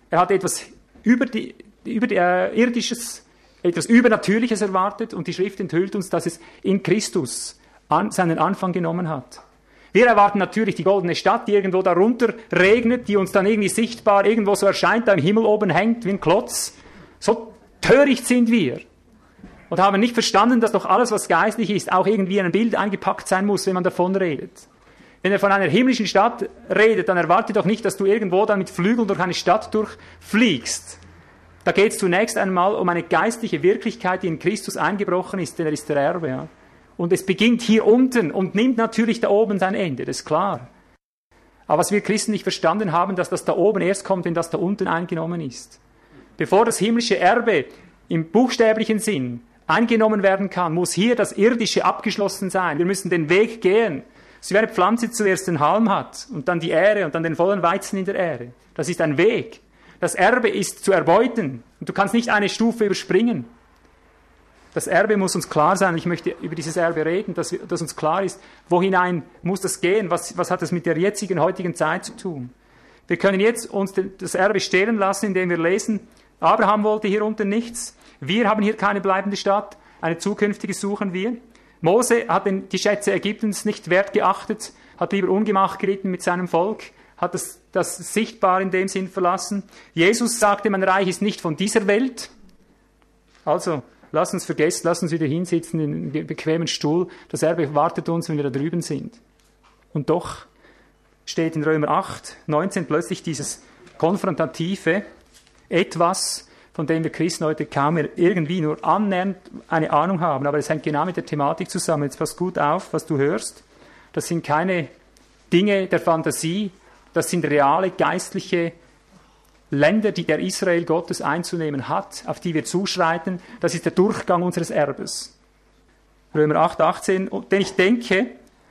Er hat etwas über die, über die, äh, irdisches, etwas Übernatürliches erwartet und die Schrift enthüllt uns, dass es in Christus an, seinen Anfang genommen hat. Wir erwarten natürlich die goldene Stadt, die irgendwo darunter regnet, die uns dann irgendwie sichtbar irgendwo so erscheint, da im Himmel oben hängt wie ein Klotz. So töricht sind wir. Und haben nicht verstanden, dass doch alles, was geistlich ist, auch irgendwie in ein Bild eingepackt sein muss, wenn man davon redet. Wenn er von einer himmlischen Stadt redet, dann erwarte doch nicht, dass du irgendwo dann mit Flügeln durch eine Stadt durchfliegst. Da geht es zunächst einmal um eine geistliche Wirklichkeit, die in Christus eingebrochen ist, denn er ist der Erbe. Ja. Und es beginnt hier unten und nimmt natürlich da oben sein Ende, das ist klar. Aber was wir Christen nicht verstanden haben, dass das da oben erst kommt, wenn das da unten eingenommen ist. Bevor das himmlische Erbe im buchstäblichen Sinn eingenommen werden kann, muss hier das Irdische abgeschlossen sein. Wir müssen den Weg gehen. So wie eine Pflanze zuerst den Halm hat und dann die Ähre und dann den vollen Weizen in der Ähre. Das ist ein Weg. Das Erbe ist zu erbeuten und du kannst nicht eine Stufe überspringen. Das Erbe muss uns klar sein. Ich möchte über dieses Erbe reden, dass, dass uns klar ist, wohinein muss das gehen? Was, was hat das mit der jetzigen, heutigen Zeit zu tun? Wir können jetzt uns das Erbe stehlen lassen, indem wir lesen, Abraham wollte hier unten nichts. Wir haben hier keine bleibende Stadt. Eine zukünftige suchen wir. Mose hat die Schätze Ägyptens nicht wert geachtet, hat lieber Ungemach geritten mit seinem Volk, hat das, das sichtbar in dem Sinn verlassen. Jesus sagte, mein Reich ist nicht von dieser Welt. Also, lass uns vergessen, lass uns wieder hinsitzen in den bequemen Stuhl. Das Erbe wartet uns, wenn wir da drüben sind. Und doch steht in Römer 8, 19 plötzlich dieses konfrontative, etwas, von dem wir Christen heute kaum irgendwie nur annähernd eine Ahnung haben. Aber es hängt genau mit der Thematik zusammen. Jetzt pass gut auf, was du hörst. Das sind keine Dinge der Fantasie, das sind reale geistliche Länder, die der Israel Gottes einzunehmen hat, auf die wir zuschreiten. Das ist der Durchgang unseres Erbes. Römer 8, 18. Denn ich denke,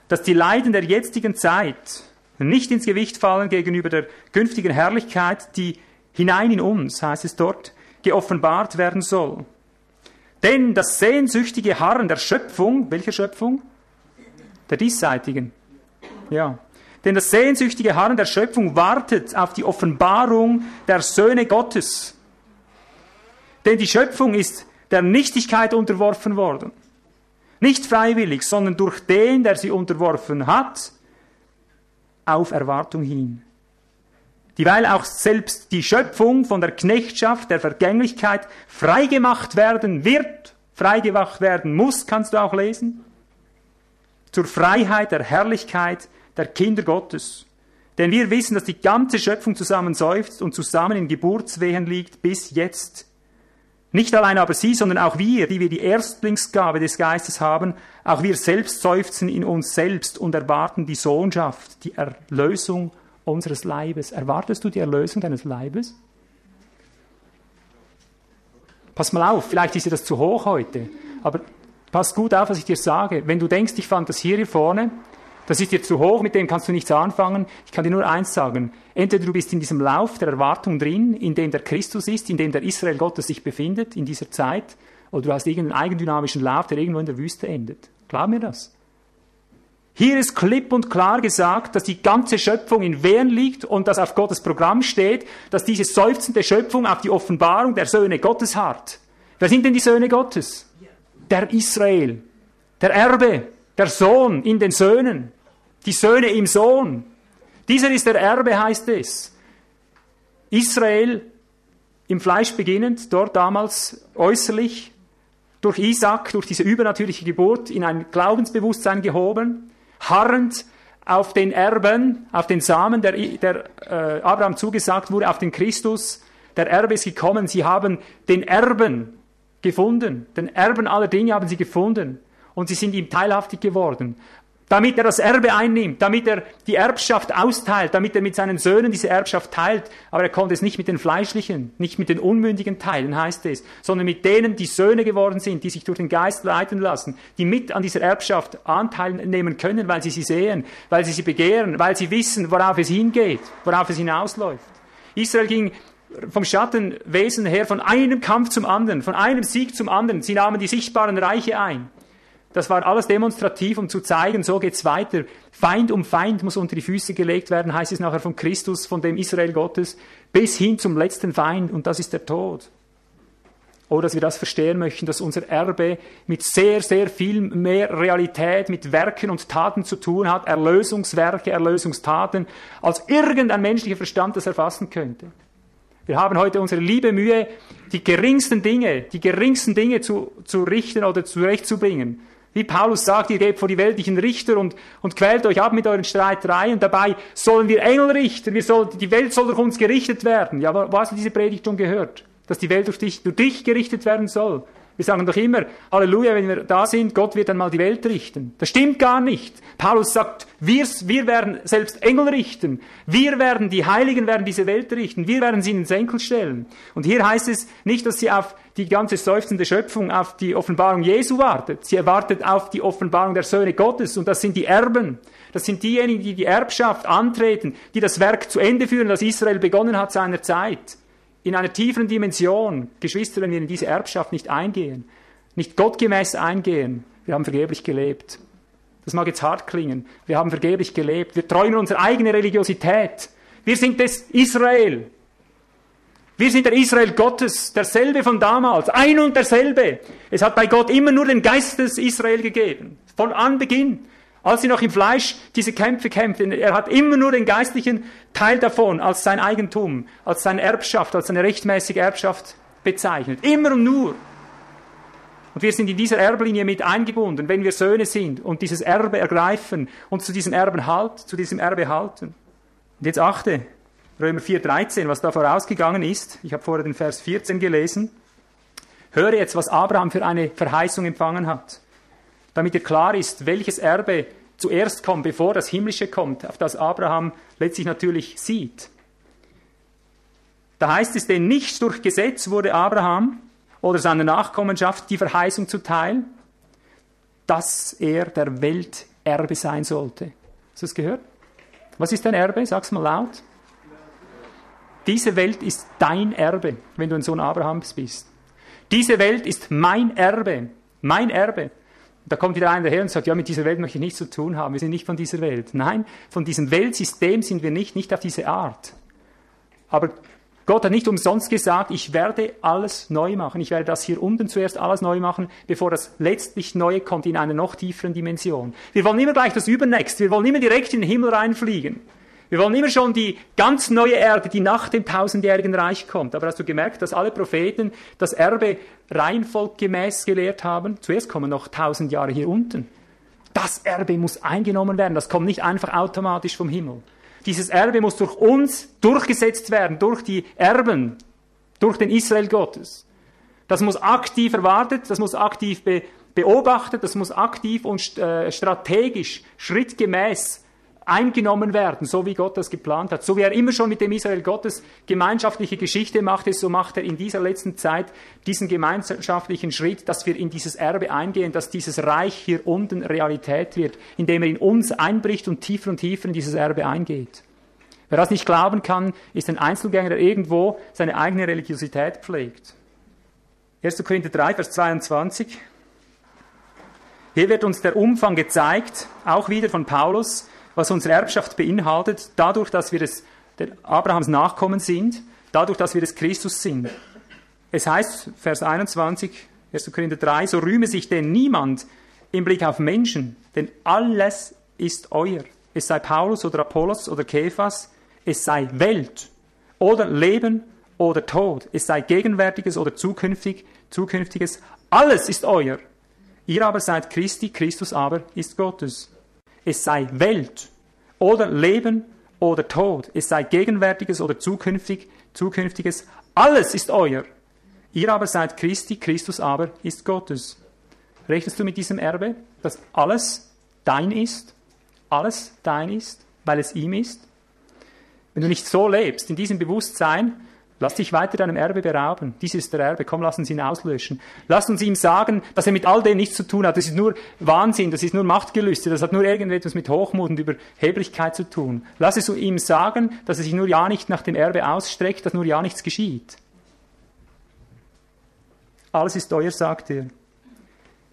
dass die Leiden der jetzigen Zeit nicht ins Gewicht fallen gegenüber der künftigen Herrlichkeit, die hinein in uns, heißt es dort, geoffenbart werden soll. Denn das sehnsüchtige Harren der Schöpfung, welcher Schöpfung? Der diesseitigen. Ja. Denn das sehnsüchtige Harren der Schöpfung wartet auf die Offenbarung der Söhne Gottes. Denn die Schöpfung ist der Nichtigkeit unterworfen worden. Nicht freiwillig, sondern durch den, der sie unterworfen hat, auf Erwartung hin dieweil auch selbst die Schöpfung von der Knechtschaft, der Vergänglichkeit freigemacht werden wird, freigemacht werden muss, kannst du auch lesen, zur Freiheit der Herrlichkeit der Kinder Gottes. Denn wir wissen, dass die ganze Schöpfung zusammen seufzt und zusammen in Geburtswehen liegt bis jetzt. Nicht allein aber sie, sondern auch wir, die wir die Erstlingsgabe des Geistes haben, auch wir selbst seufzen in uns selbst und erwarten die Sohnschaft, die Erlösung unseres Leibes. Erwartest du die Erlösung deines Leibes? Pass mal auf, vielleicht ist dir das zu hoch heute, aber pass gut auf, was ich dir sage. Wenn du denkst, ich fand das hier, hier vorne, das ist dir zu hoch, mit dem kannst du nichts anfangen. Ich kann dir nur eins sagen. Entweder du bist in diesem Lauf der Erwartung drin, in dem der Christus ist, in dem der Israel Gottes sich befindet, in dieser Zeit, oder du hast irgendeinen eigendynamischen Lauf, der irgendwo in der Wüste endet. Glaub mir das. Hier ist klipp und klar gesagt, dass die ganze Schöpfung in Wehren liegt und dass auf Gottes Programm steht, dass diese seufzende Schöpfung auf die Offenbarung der Söhne Gottes harrt. Wer sind denn die Söhne Gottes? Der Israel, der Erbe, der Sohn in den Söhnen, die Söhne im Sohn. Dieser ist der Erbe, heißt es. Israel im Fleisch beginnend, dort damals äußerlich, durch Isaac, durch diese übernatürliche Geburt in ein Glaubensbewusstsein gehoben, harrend auf den Erben, auf den Samen, der, der äh, Abraham zugesagt wurde, auf den Christus. Der Erbe ist gekommen. Sie haben den Erben gefunden. Den Erben aller Dinge haben sie gefunden. Und sie sind ihm teilhaftig geworden damit er das Erbe einnimmt, damit er die Erbschaft austeilt, damit er mit seinen Söhnen diese Erbschaft teilt. Aber er konnte es nicht mit den Fleischlichen, nicht mit den Unmündigen teilen, heißt es, sondern mit denen, die Söhne geworden sind, die sich durch den Geist leiten lassen, die mit an dieser Erbschaft Anteil nehmen können, weil sie sie sehen, weil sie sie begehren, weil sie wissen, worauf es hingeht, worauf es hinausläuft. Israel ging vom Schattenwesen her von einem Kampf zum anderen, von einem Sieg zum anderen. Sie nahmen die sichtbaren Reiche ein. Das war alles demonstrativ, um zu zeigen, so geht's weiter. Feind um Feind muss unter die Füße gelegt werden, heißt es nachher von Christus, von dem Israel Gottes, bis hin zum letzten Feind, und das ist der Tod. Oder dass wir das verstehen möchten, dass unser Erbe mit sehr, sehr viel mehr Realität, mit Werken und Taten zu tun hat, Erlösungswerke, Erlösungstaten, als irgendein menschlicher Verstand das erfassen könnte. Wir haben heute unsere liebe Mühe, die geringsten Dinge, die geringsten Dinge zu, zu richten oder zurechtzubringen. Wie Paulus sagt, ihr gebt vor die weltlichen Richter und, und quält euch ab mit euren Streitereien. Dabei sollen wir Engel richten. Wir soll, die Welt soll durch uns gerichtet werden. Ja, wo hast du diese Predigt schon gehört? Dass die Welt durch dich, durch dich gerichtet werden soll. Wir sagen doch immer, Halleluja, wenn wir da sind, Gott wird dann mal die Welt richten. Das stimmt gar nicht. Paulus sagt, wir, wir werden selbst Engel richten. Wir werden, die Heiligen werden diese Welt richten. Wir werden sie in den Senkel stellen. Und hier heißt es nicht, dass sie auf die ganze seufzende Schöpfung, auf die Offenbarung Jesu wartet. Sie erwartet auf die Offenbarung der Söhne Gottes. Und das sind die Erben. Das sind diejenigen, die die Erbschaft antreten, die das Werk zu Ende führen, das Israel begonnen hat seiner Zeit in einer tieferen Dimension, Geschwister, wenn wir in diese Erbschaft nicht eingehen, nicht gottgemäß eingehen, wir haben vergeblich gelebt. Das mag jetzt hart klingen. Wir haben vergeblich gelebt. Wir träumen unsere eigene Religiosität. Wir sind das Israel. Wir sind der Israel Gottes, derselbe von damals, ein und derselbe. Es hat bei Gott immer nur den Geist des Israel gegeben, von Anbeginn als sie noch im Fleisch diese Kämpfe kämpften. Er hat immer nur den geistlichen Teil davon als sein Eigentum, als seine Erbschaft, als seine rechtmäßige Erbschaft bezeichnet. Immer und nur. Und wir sind in dieser Erblinie mit eingebunden, wenn wir Söhne sind und dieses Erbe ergreifen und zu diesem Erben halt, zu diesem Erbe halten. Und jetzt achte, Römer 4,13, was da vorausgegangen ist. Ich habe vorher den Vers 14 gelesen. Höre jetzt, was Abraham für eine Verheißung empfangen hat damit dir klar ist, welches Erbe zuerst kommt, bevor das Himmlische kommt, auf das Abraham letztlich natürlich sieht. Da heißt es, denn nicht durch Gesetz wurde Abraham oder seiner Nachkommenschaft die Verheißung zuteil, dass er der Welt Erbe sein sollte. Hast du das gehört? Was ist dein Erbe? Sag's mal laut. Diese Welt ist dein Erbe, wenn du ein Sohn Abrahams bist. Diese Welt ist mein Erbe, mein Erbe. Da kommt wieder einer daher und sagt, ja, mit dieser Welt möchte ich nichts zu tun haben. Wir sind nicht von dieser Welt. Nein, von diesem Weltsystem sind wir nicht, nicht auf diese Art. Aber Gott hat nicht umsonst gesagt, ich werde alles neu machen. Ich werde das hier unten zuerst alles neu machen, bevor das letztlich Neue kommt in einer noch tieferen Dimension. Wir wollen immer gleich das Übernächste. Wir wollen immer direkt in den Himmel reinfliegen. Wir wollen immer schon die ganz neue Erde, die nach dem tausendjährigen Reich kommt. Aber hast du gemerkt, dass alle Propheten das Erbe reihenfolggemäß gelehrt haben? Zuerst kommen noch tausend Jahre hier unten. Das Erbe muss eingenommen werden. Das kommt nicht einfach automatisch vom Himmel. Dieses Erbe muss durch uns durchgesetzt werden, durch die Erben, durch den Israel Gottes. Das muss aktiv erwartet, das muss aktiv be beobachtet, das muss aktiv und äh, strategisch, schrittgemäß eingenommen werden, so wie Gott das geplant hat. So wie er immer schon mit dem Israel Gottes gemeinschaftliche Geschichte machte, so macht er in dieser letzten Zeit diesen gemeinschaftlichen Schritt, dass wir in dieses Erbe eingehen, dass dieses Reich hier unten Realität wird, indem er in uns einbricht und tiefer und tiefer in dieses Erbe eingeht. Wer das nicht glauben kann, ist ein Einzelgänger, der irgendwo seine eigene Religiosität pflegt. 1. Korinther 3, Vers 22. Hier wird uns der Umfang gezeigt, auch wieder von Paulus, was unsere Erbschaft beinhaltet, dadurch, dass wir des, der Abrahams Nachkommen sind, dadurch, dass wir des Christus sind. Es heißt, Vers 21, 1. Korinther 3, so rühme sich denn niemand im Blick auf Menschen, denn alles ist euer. Es sei Paulus oder Apollos oder Kephas, es sei Welt oder Leben oder Tod, es sei Gegenwärtiges oder zukünftig, Zukünftiges, Alles ist euer. Ihr aber seid Christi, Christus aber ist Gottes. Es sei Welt oder Leben oder Tod, es sei Gegenwärtiges oder zukünftig, Zukünftiges, alles ist euer. Ihr aber seid Christi, Christus aber ist Gottes. Rechnest du mit diesem Erbe, dass alles dein ist? Alles dein ist, weil es ihm ist? Wenn du nicht so lebst, in diesem Bewusstsein, Lass dich weiter deinem Erbe berauben. Dies ist der Erbe. Komm, lass uns ihn auslöschen. Lass uns ihm sagen, dass er mit all dem nichts zu tun hat. Das ist nur Wahnsinn, das ist nur Machtgelüste, das hat nur irgendetwas mit Hochmut und Überheblichkeit zu tun. Lass es ihm sagen, dass er sich nur ja nicht nach dem Erbe ausstreckt, dass nur ja nichts geschieht. Alles ist euer, sagt er.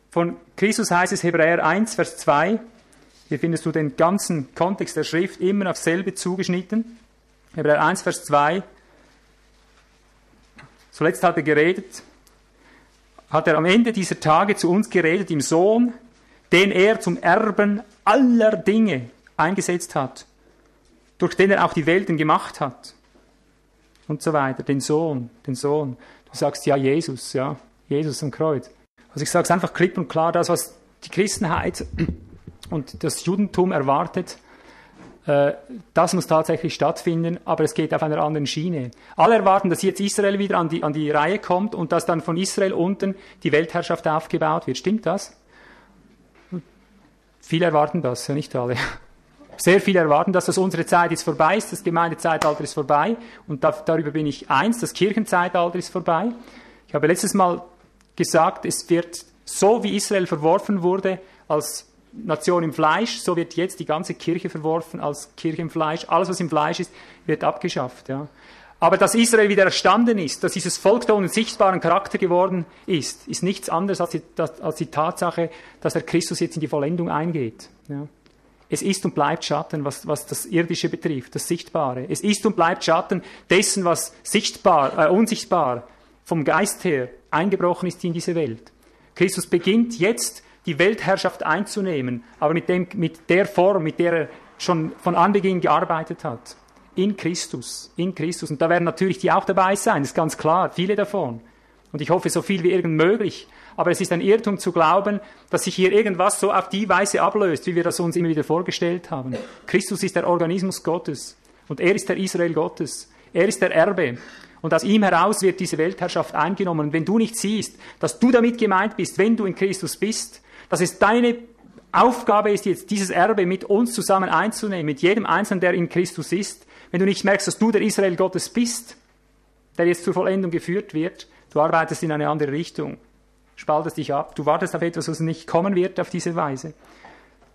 Von Christus heißt es Hebräer 1, Vers 2. Hier findest du den ganzen Kontext der Schrift immer auf selbe zugeschnitten. Hebräer 1, Vers 2. Zuletzt hat er geredet, hat er am Ende dieser Tage zu uns geredet im Sohn, den er zum Erben aller Dinge eingesetzt hat, durch den er auch die Welten gemacht hat und so weiter. Den Sohn, den Sohn. Du sagst ja Jesus, ja, Jesus am Kreuz. Also ich sage es einfach klipp und klar, das, was die Christenheit und das Judentum erwartet, das muss tatsächlich stattfinden, aber es geht auf einer anderen Schiene. Alle erwarten, dass jetzt Israel wieder an die, an die Reihe kommt und dass dann von Israel unten die Weltherrschaft aufgebaut wird. Stimmt das? Viele erwarten das, ja nicht alle. [LAUGHS] Sehr viele erwarten, dass das unsere Zeit jetzt vorbei ist, das Gemeindezeitalter ist vorbei und da, darüber bin ich eins, das Kirchenzeitalter ist vorbei. Ich habe letztes Mal gesagt, es wird so wie Israel verworfen wurde als Nation im Fleisch, so wird jetzt die ganze Kirche verworfen als Kirche im Fleisch. Alles, was im Fleisch ist, wird abgeschafft. Ja. Aber dass Israel wieder erstanden ist, dass dieses Volk da einen sichtbaren Charakter geworden ist, ist nichts anderes als die, als die Tatsache, dass der Christus jetzt in die Vollendung eingeht. Ja. Es ist und bleibt Schatten, was, was das Irdische betrifft, das Sichtbare. Es ist und bleibt Schatten dessen, was sichtbar, äh, unsichtbar vom Geist her eingebrochen ist in diese Welt. Christus beginnt jetzt die Weltherrschaft einzunehmen, aber mit, dem, mit der Form, mit der er schon von Anbeginn gearbeitet hat. In Christus, in Christus. Und da werden natürlich die auch dabei sein, ist ganz klar, viele davon. Und ich hoffe, so viel wie irgend möglich. Aber es ist ein Irrtum zu glauben, dass sich hier irgendwas so auf die Weise ablöst, wie wir das uns immer wieder vorgestellt haben. Christus ist der Organismus Gottes. Und er ist der Israel Gottes. Er ist der Erbe. Und aus ihm heraus wird diese Weltherrschaft eingenommen. Und wenn du nicht siehst, dass du damit gemeint bist, wenn du in Christus bist, dass es deine Aufgabe ist, jetzt dieses Erbe mit uns zusammen einzunehmen, mit jedem Einzelnen, der in Christus ist. Wenn du nicht merkst, dass du der Israel Gottes bist, der jetzt zur Vollendung geführt wird, du arbeitest in eine andere Richtung, spaltest dich ab, du wartest auf etwas, was nicht kommen wird auf diese Weise.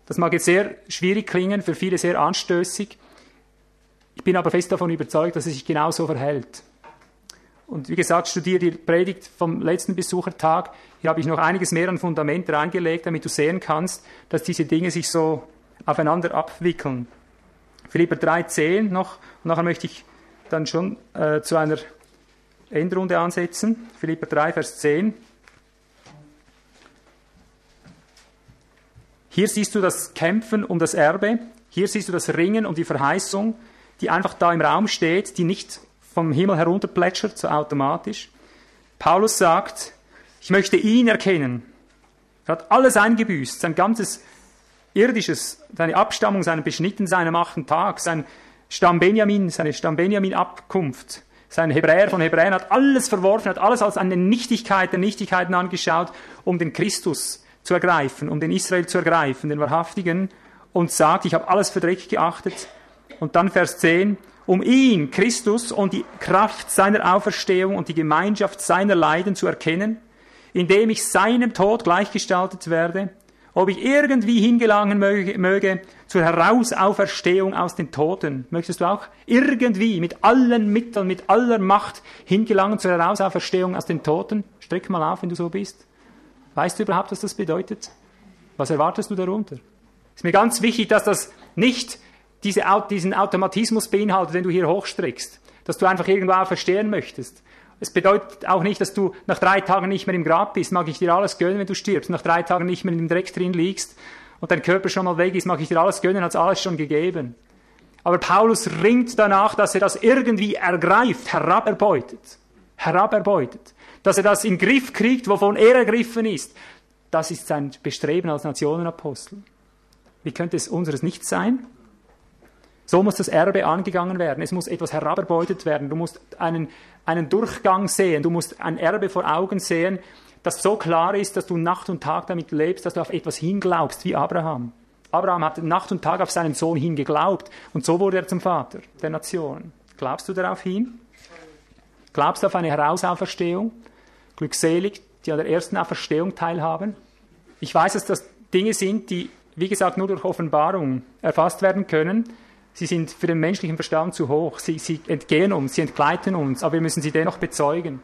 Das mag jetzt sehr schwierig klingen, für viele sehr anstößig. Ich bin aber fest davon überzeugt, dass es sich genauso verhält. Und wie gesagt, studiere die Predigt vom letzten Besuchertag. Hier habe ich noch einiges mehr an Fundament reingelegt, damit du sehen kannst, dass diese Dinge sich so aufeinander abwickeln. Philipper 3,10 noch, und nachher möchte ich dann schon äh, zu einer Endrunde ansetzen. Philipper 3, Vers 10. Hier siehst du das Kämpfen um das Erbe, hier siehst du das Ringen um die Verheißung, die einfach da im Raum steht, die nicht vom Himmel herunterplätschert, so automatisch. Paulus sagt, ich möchte ihn erkennen. Er hat alles eingebüßt, sein ganzes irdisches, seine Abstammung, sein Beschnittensein am achten Tag, sein Stamm Benjamin, seine Stamm Benjamin-Abkunft, sein Hebräer von Hebräern, hat alles verworfen, hat alles als eine Nichtigkeit der Nichtigkeiten angeschaut, um den Christus zu ergreifen, um den Israel zu ergreifen, den Wahrhaftigen, und sagt, ich habe alles für Dreck geachtet. Und dann Vers 10, um ihn, Christus, und die Kraft seiner Auferstehung und die Gemeinschaft seiner Leiden zu erkennen, indem ich seinem Tod gleichgestaltet werde, ob ich irgendwie hingelangen möge, möge zur Herausauferstehung aus den Toten. Möchtest du auch irgendwie mit allen Mitteln, mit aller Macht hingelangen zur Herausauferstehung aus den Toten? Streck mal auf, wenn du so bist. Weißt du überhaupt, was das bedeutet? Was erwartest du darunter? Ist mir ganz wichtig, dass das nicht diese, diesen Automatismus beinhaltet, wenn du hier hochstreckst, dass du einfach irgendwo auch verstehen möchtest. Es bedeutet auch nicht, dass du nach drei Tagen nicht mehr im Grab bist. Mag ich dir alles gönnen, wenn du stirbst. Nach drei Tagen nicht mehr im Dreck drin liegst und dein Körper schon mal weg ist, mag ich dir alles gönnen, hat alles schon gegeben. Aber Paulus ringt danach, dass er das irgendwie ergreift, heraberbeutet. Heraberbeutet. dass er das in den Griff kriegt, wovon er ergriffen ist. Das ist sein Bestreben als Nationenapostel. Wie könnte es unseres nicht sein? So muss das Erbe angegangen werden. Es muss etwas heraberbeutet werden. Du musst einen, einen Durchgang sehen. Du musst ein Erbe vor Augen sehen, das so klar ist, dass du Nacht und Tag damit lebst, dass du auf etwas hinglaubst, wie Abraham. Abraham hat Nacht und Tag auf seinen Sohn hingeglaubt und so wurde er zum Vater der Nation. Glaubst du darauf hin? Glaubst du auf eine Herausauferstehung? Glückselig, die an der ersten Auferstehung teilhaben? Ich weiß, dass das Dinge sind, die, wie gesagt, nur durch Offenbarung erfasst werden können. Sie sind für den menschlichen Verstand zu hoch. Sie, sie entgehen uns, sie entgleiten uns, aber wir müssen sie dennoch bezeugen.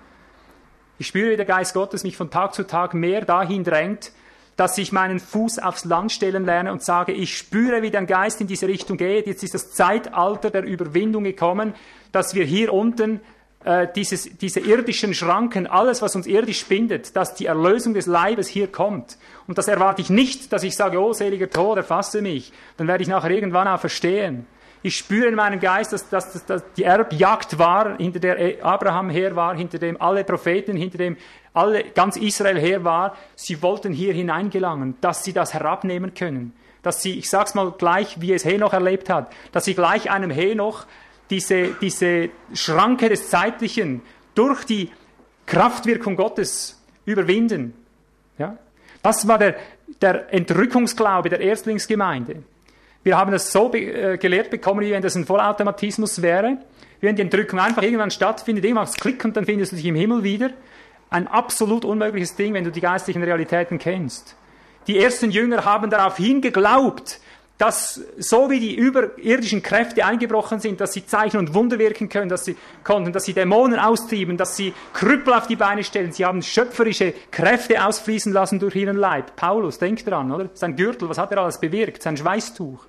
Ich spüre, wie der Geist Gottes mich von Tag zu Tag mehr dahin drängt, dass ich meinen Fuß aufs Land stellen lerne und sage, ich spüre, wie dein Geist in diese Richtung geht. Jetzt ist das Zeitalter der Überwindung gekommen, dass wir hier unten äh, dieses, diese irdischen Schranken, alles, was uns irdisch bindet, dass die Erlösung des Leibes hier kommt. Und das erwarte ich nicht, dass ich sage, oh, seliger Tod, erfasse mich. Dann werde ich nachher irgendwann auch verstehen. Ich spüre in meinem Geist, dass, dass, dass, dass die Erbjagd war, hinter der Abraham her war, hinter dem alle Propheten, hinter dem alle, ganz Israel her war. Sie wollten hier hineingelangen, dass sie das herabnehmen können. Dass sie, ich sag's mal gleich, wie es Henoch erlebt hat, dass sie gleich einem Henoch diese, diese Schranke des Zeitlichen durch die Kraftwirkung Gottes überwinden. Ja? Das war der, der Entrückungsglaube der Erstlingsgemeinde. Wir haben das so be äh, gelehrt bekommen, wie wenn das ein Vollautomatismus wäre. Wie wenn die Entrückung einfach irgendwann stattfindet, irgendwann machst Klick und dann findest du dich im Himmel wieder. Ein absolut unmögliches Ding, wenn du die geistlichen Realitäten kennst. Die ersten Jünger haben darauf hingeglaubt, dass so wie die überirdischen Kräfte eingebrochen sind, dass sie Zeichen und Wunder wirken können, dass sie konnten, dass sie Dämonen austrieben, dass sie Krüppel auf die Beine stellen, sie haben schöpferische Kräfte ausfließen lassen durch ihren Leib. Paulus, denkt dran, oder? Sein Gürtel, was hat er alles bewirkt? Sein Schweißtuch.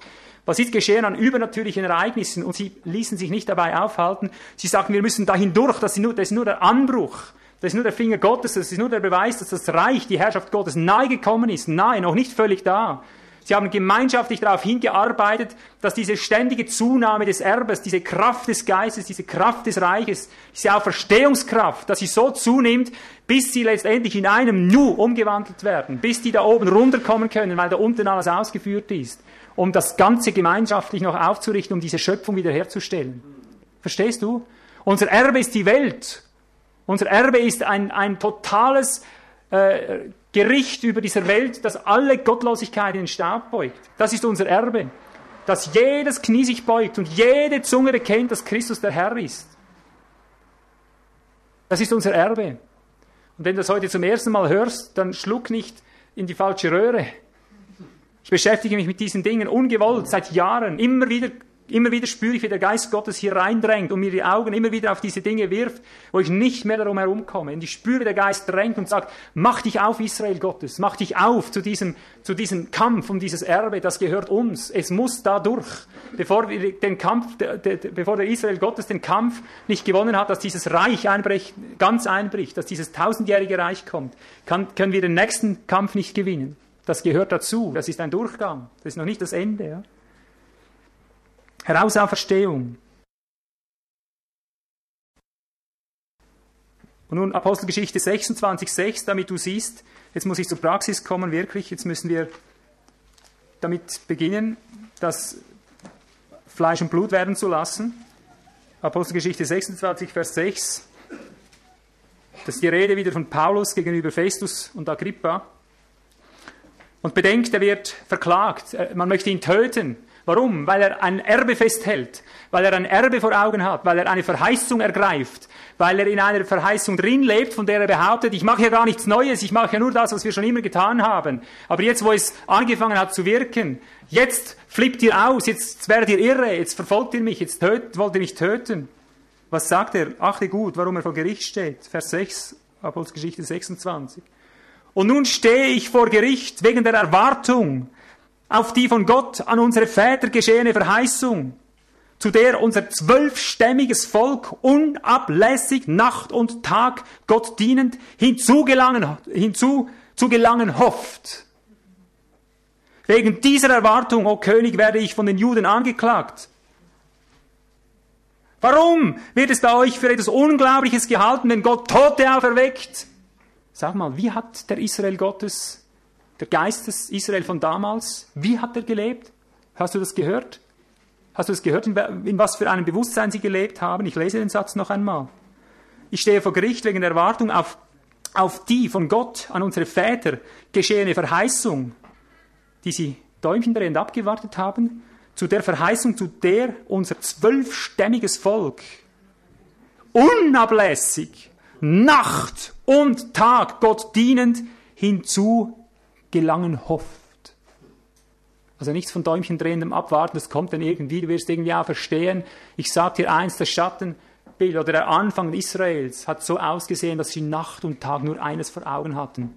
Was ist geschehen an übernatürlichen Ereignissen? Und sie ließen sich nicht dabei aufhalten. Sie sagten, wir müssen da hindurch, das ist nur, das ist nur der Anbruch. Das ist nur der Finger Gottes, das ist nur der Beweis, dass das Reich, die Herrschaft Gottes nahe gekommen ist, nahe, noch nicht völlig da. Sie haben gemeinschaftlich darauf hingearbeitet, dass diese ständige Zunahme des Erbes, diese Kraft des Geistes, diese Kraft des Reiches, diese Auferstehungskraft, dass sie so zunimmt, bis sie letztendlich in einem Nu umgewandelt werden, bis die da oben runterkommen können, weil da unten alles ausgeführt ist, um das Ganze gemeinschaftlich noch aufzurichten, um diese Schöpfung wiederherzustellen. Verstehst du? Unser Erbe ist die Welt. Unser Erbe ist ein, ein totales äh, Gericht über dieser Welt, das alle Gottlosigkeit in den Staub beugt. Das ist unser Erbe. Dass jedes Knie sich beugt und jede Zunge bekennt, dass Christus der Herr ist. Das ist unser Erbe. Und wenn du das heute zum ersten Mal hörst, dann schluck nicht in die falsche Röhre. Ich beschäftige mich mit diesen Dingen ungewollt seit Jahren. Immer wieder Immer wieder spüre ich, wie der Geist Gottes hier reindrängt und mir die Augen immer wieder auf diese Dinge wirft, wo ich nicht mehr darum herumkomme. Und ich spüre, wie der Geist drängt und sagt, mach dich auf, Israel Gottes, mach dich auf zu diesem, zu diesem Kampf um dieses Erbe, das gehört uns. Es muss da durch. Bevor, wir den Kampf, bevor der Israel Gottes den Kampf nicht gewonnen hat, dass dieses Reich einbricht, ganz einbricht, dass dieses tausendjährige Reich kommt, kann, können wir den nächsten Kampf nicht gewinnen. Das gehört dazu. Das ist ein Durchgang. Das ist noch nicht das Ende. Ja? Herausauferstehung. Und nun Apostelgeschichte 26,6, damit du siehst, jetzt muss ich zur Praxis kommen, wirklich, jetzt müssen wir damit beginnen, das Fleisch und Blut werden zu lassen. Apostelgeschichte 26, Vers 6. Das ist die Rede wieder von Paulus gegenüber Festus und Agrippa. Und bedenkt, er wird verklagt. Man möchte ihn töten. Warum? Weil er ein Erbe festhält, weil er ein Erbe vor Augen hat, weil er eine Verheißung ergreift, weil er in einer Verheißung drin lebt, von der er behauptet, ich mache ja gar nichts Neues, ich mache ja nur das, was wir schon immer getan haben. Aber jetzt, wo es angefangen hat zu wirken, jetzt flippt ihr aus, jetzt werdet ihr irre, jetzt verfolgt ihr mich, jetzt töt, wollt ihr mich töten. Was sagt er? Achte gut, warum er vor Gericht steht. Vers 6, Apostelgeschichte 26. Und nun stehe ich vor Gericht wegen der Erwartung, auf die von Gott an unsere Väter geschehene Verheißung, zu der unser zwölfstämmiges Volk unablässig Nacht und Tag Gott dienend hinzugelangen, hinzugelangen hofft. Wegen dieser Erwartung, o oh König, werde ich von den Juden angeklagt. Warum wird es bei euch für etwas Unglaubliches gehalten, wenn Gott Tote auferweckt? Sag mal, wie hat der Israel Gottes, der Geist des Israel von damals, wie hat er gelebt? Hast du das gehört? Hast du das gehört, in, in was für einem Bewusstsein sie gelebt haben? Ich lese den Satz noch einmal. Ich stehe vor Gericht wegen der Erwartung auf, auf die von Gott an unsere Väter geschehene Verheißung, die sie däumchendrehend abgewartet haben, zu der Verheißung, zu der unser zwölfstämmiges Volk unablässig Nacht und Tag Gott dienend hinzu gelangen hofft. Also nichts von Däumchen drehendem Abwarten, das kommt dann irgendwie, du wirst irgendwie auch verstehen. Ich sag dir eins, das Schattenbild oder der Anfang Israels hat so ausgesehen, dass sie Nacht und Tag nur eines vor Augen hatten.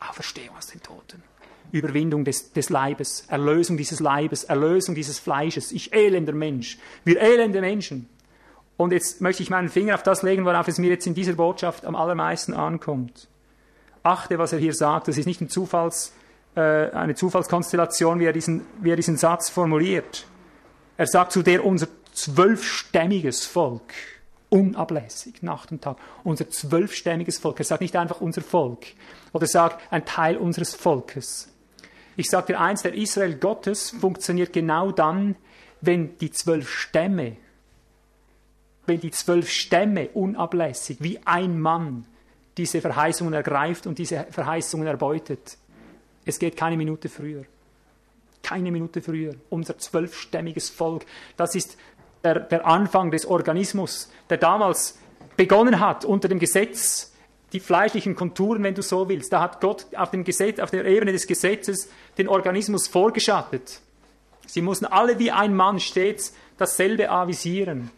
Auferstehung aus den Toten. Überwindung des, des Leibes, Erlösung dieses Leibes, Erlösung dieses Fleisches. Ich elender Mensch. Wir elende Menschen. Und jetzt möchte ich meinen Finger auf das legen, worauf es mir jetzt in dieser Botschaft am allermeisten ankommt. Achte, was er hier sagt. Das ist nicht ein Zufalls, äh, eine Zufallskonstellation, wie er, diesen, wie er diesen Satz formuliert. Er sagt zu der unser zwölfstämmiges Volk, unablässig, Nacht und Tag, unser zwölfstämmiges Volk. Er sagt nicht einfach unser Volk oder sagt ein Teil unseres Volkes. Ich sage dir eins, der Israel Gottes funktioniert genau dann, wenn die zwölf Stämme wenn die zwölf Stämme unablässig wie ein Mann diese Verheißungen ergreift und diese Verheißungen erbeutet. Es geht keine Minute früher. Keine Minute früher. Unser zwölfstämmiges Volk, das ist der, der Anfang des Organismus, der damals begonnen hat unter dem Gesetz, die fleischlichen Konturen, wenn du so willst. Da hat Gott auf, dem Gesetz, auf der Ebene des Gesetzes den Organismus vorgeschattet. Sie mussten alle wie ein Mann stets dasselbe avisieren.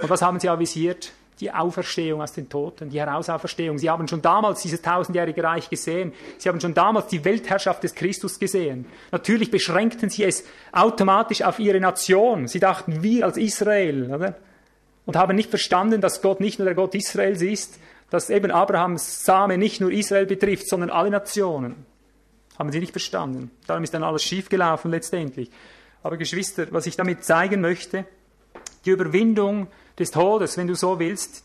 Und was haben sie avisiert? Die Auferstehung aus den Toten, die Herausauferstehung. Sie haben schon damals dieses tausendjährige Reich gesehen. Sie haben schon damals die Weltherrschaft des Christus gesehen. Natürlich beschränkten sie es automatisch auf ihre Nation. Sie dachten, wir als Israel, oder? Und haben nicht verstanden, dass Gott nicht nur der Gott Israels ist, dass eben Abrahams Same nicht nur Israel betrifft, sondern alle Nationen. Haben sie nicht verstanden. Darum ist dann alles schiefgelaufen letztendlich. Aber Geschwister, was ich damit zeigen möchte, die Überwindung des Todes, wenn du so willst,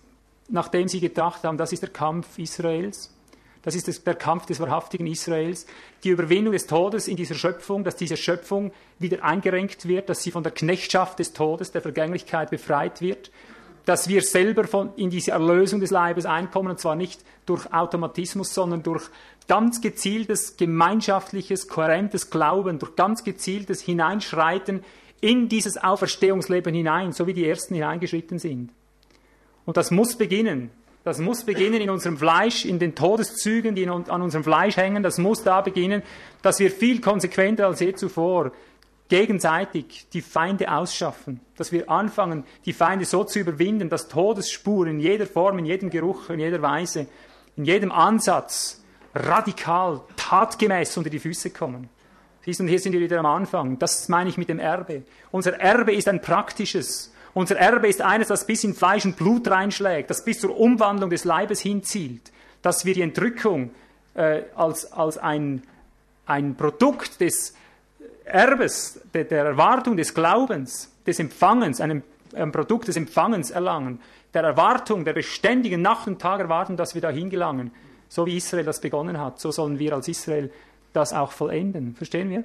nachdem sie gedacht haben, das ist der Kampf Israels, das ist der Kampf des wahrhaftigen Israels, die Überwindung des Todes in dieser Schöpfung, dass diese Schöpfung wieder eingerenkt wird, dass sie von der Knechtschaft des Todes, der Vergänglichkeit befreit wird, dass wir selber von, in diese Erlösung des Leibes einkommen, und zwar nicht durch Automatismus, sondern durch ganz gezieltes, gemeinschaftliches, kohärentes Glauben, durch ganz gezieltes Hineinschreiten in dieses Auferstehungsleben hinein, so wie die Ersten hineingeschritten sind. Und das muss beginnen. Das muss beginnen in unserem Fleisch, in den Todeszügen, die an unserem Fleisch hängen. Das muss da beginnen, dass wir viel konsequenter als je zuvor gegenseitig die Feinde ausschaffen. Dass wir anfangen, die Feinde so zu überwinden, dass Todesspuren in jeder Form, in jedem Geruch, in jeder Weise, in jedem Ansatz radikal, tatgemäß unter die Füße kommen. Siehst du, hier sind wir wieder am Anfang. Das meine ich mit dem Erbe. Unser Erbe ist ein praktisches. Unser Erbe ist eines, das bis in Fleisch und Blut reinschlägt, das bis zur Umwandlung des Leibes hinzielt, dass wir die Entrückung äh, als, als ein, ein Produkt des Erbes, der, der Erwartung des Glaubens, des Empfangens, einem, einem Produkt des Empfangens erlangen, der Erwartung, der beständigen Nacht und Tag erwarten, dass wir dahin gelangen. So wie Israel das begonnen hat, so sollen wir als Israel das auch vollenden. Verstehen wir?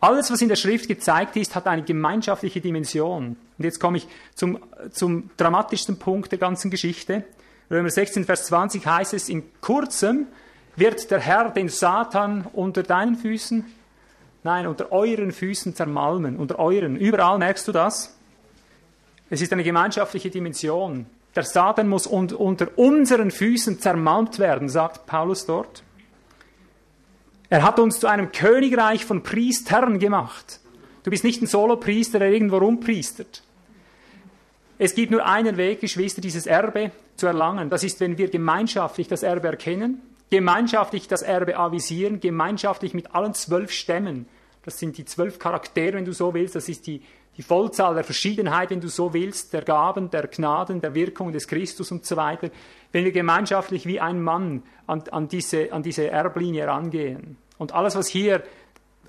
Alles, was in der Schrift gezeigt ist, hat eine gemeinschaftliche Dimension. Und jetzt komme ich zum, zum dramatischsten Punkt der ganzen Geschichte. Römer 16, Vers 20 heißt es, in kurzem wird der Herr den Satan unter deinen Füßen, nein, unter euren Füßen zermalmen, unter euren. Überall merkst du das. Es ist eine gemeinschaftliche Dimension. Der Satan muss unter unseren Füßen zermalmt werden, sagt Paulus dort. Er hat uns zu einem Königreich von Priestern gemacht. Du bist nicht ein Solopriester, der irgendwo rumpriestert. Es gibt nur einen Weg, Geschwister, dieses Erbe zu erlangen. Das ist, wenn wir gemeinschaftlich das Erbe erkennen, gemeinschaftlich das Erbe avisieren, gemeinschaftlich mit allen zwölf Stämmen. Das sind die zwölf Charaktere, wenn du so willst. Das ist die, die Vollzahl der Verschiedenheit, wenn du so willst, der Gaben, der Gnaden, der Wirkung des Christus und so weiter wenn wir gemeinschaftlich wie ein Mann an, an, diese, an diese Erblinie rangehen. Und alles, was hier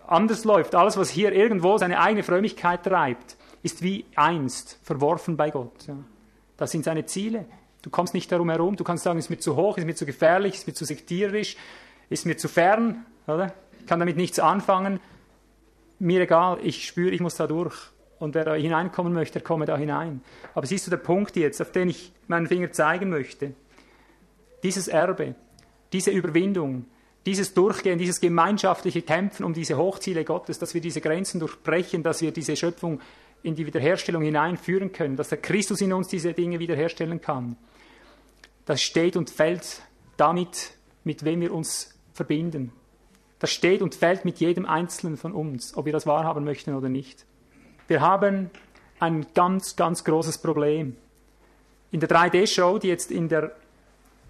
anders läuft, alles, was hier irgendwo seine eigene Frömmigkeit treibt, ist wie einst verworfen bei Gott. Das sind seine Ziele. Du kommst nicht darum herum. Du kannst sagen, ist mir zu hoch, ist mir zu gefährlich, ist mir zu sektierisch, ist mir zu fern, oder? Ich kann damit nichts anfangen. Mir egal, ich spüre, ich muss da durch. Und wer da hineinkommen möchte, der komme da hinein. Aber siehst du der Punkt jetzt, auf den ich meinen Finger zeigen möchte? Dieses Erbe, diese Überwindung, dieses Durchgehen, dieses gemeinschaftliche Kämpfen um diese Hochziele Gottes, dass wir diese Grenzen durchbrechen, dass wir diese Schöpfung in die Wiederherstellung hineinführen können, dass der Christus in uns diese Dinge wiederherstellen kann. Das steht und fällt damit, mit wem wir uns verbinden. Das steht und fällt mit jedem Einzelnen von uns, ob wir das wahrhaben möchten oder nicht. Wir haben ein ganz, ganz großes Problem. In der 3D-Show, die jetzt in, der,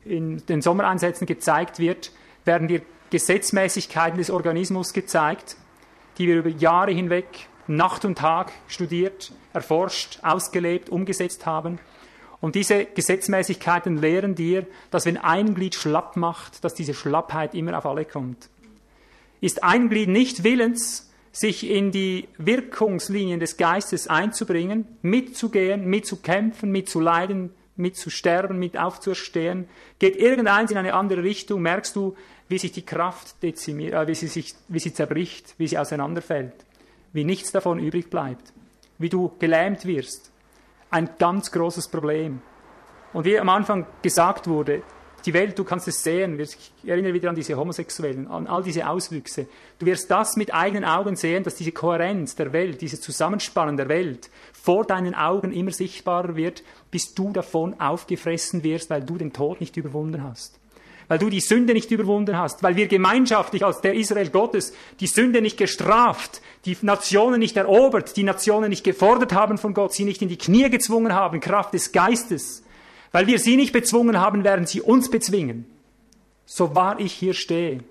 in den Sommereinsätzen gezeigt wird, werden dir Gesetzmäßigkeiten des Organismus gezeigt, die wir über Jahre hinweg Nacht und Tag studiert, erforscht, ausgelebt, umgesetzt haben. Und diese Gesetzmäßigkeiten lehren dir, dass wenn ein Glied schlapp macht, dass diese Schlappheit immer auf alle kommt. Ist ein Glied nicht willens, sich in die Wirkungslinien des Geistes einzubringen, mitzugehen, mitzukämpfen, mitzuleiden, mitzusterben, mit aufzuerstehen, geht irgendeins in eine andere Richtung, merkst du, wie sich die Kraft dezimiert, äh, wie, sie sich, wie sie zerbricht, wie sie auseinanderfällt, wie nichts davon übrig bleibt, wie du gelähmt wirst. Ein ganz großes Problem. Und wie am Anfang gesagt wurde, die Welt, du kannst es sehen, ich erinnere wieder an diese Homosexuellen, an all diese Auswüchse. Du wirst das mit eigenen Augen sehen, dass diese Kohärenz der Welt, dieses Zusammenspannen der Welt vor deinen Augen immer sichtbarer wird, bis du davon aufgefressen wirst, weil du den Tod nicht überwunden hast. Weil du die Sünde nicht überwunden hast, weil wir gemeinschaftlich als der Israel Gottes die Sünde nicht gestraft, die Nationen nicht erobert, die Nationen nicht gefordert haben von Gott, sie nicht in die Knie gezwungen haben, Kraft des Geistes, weil wir sie nicht bezwungen haben, werden sie uns bezwingen. So wahr ich hier stehe.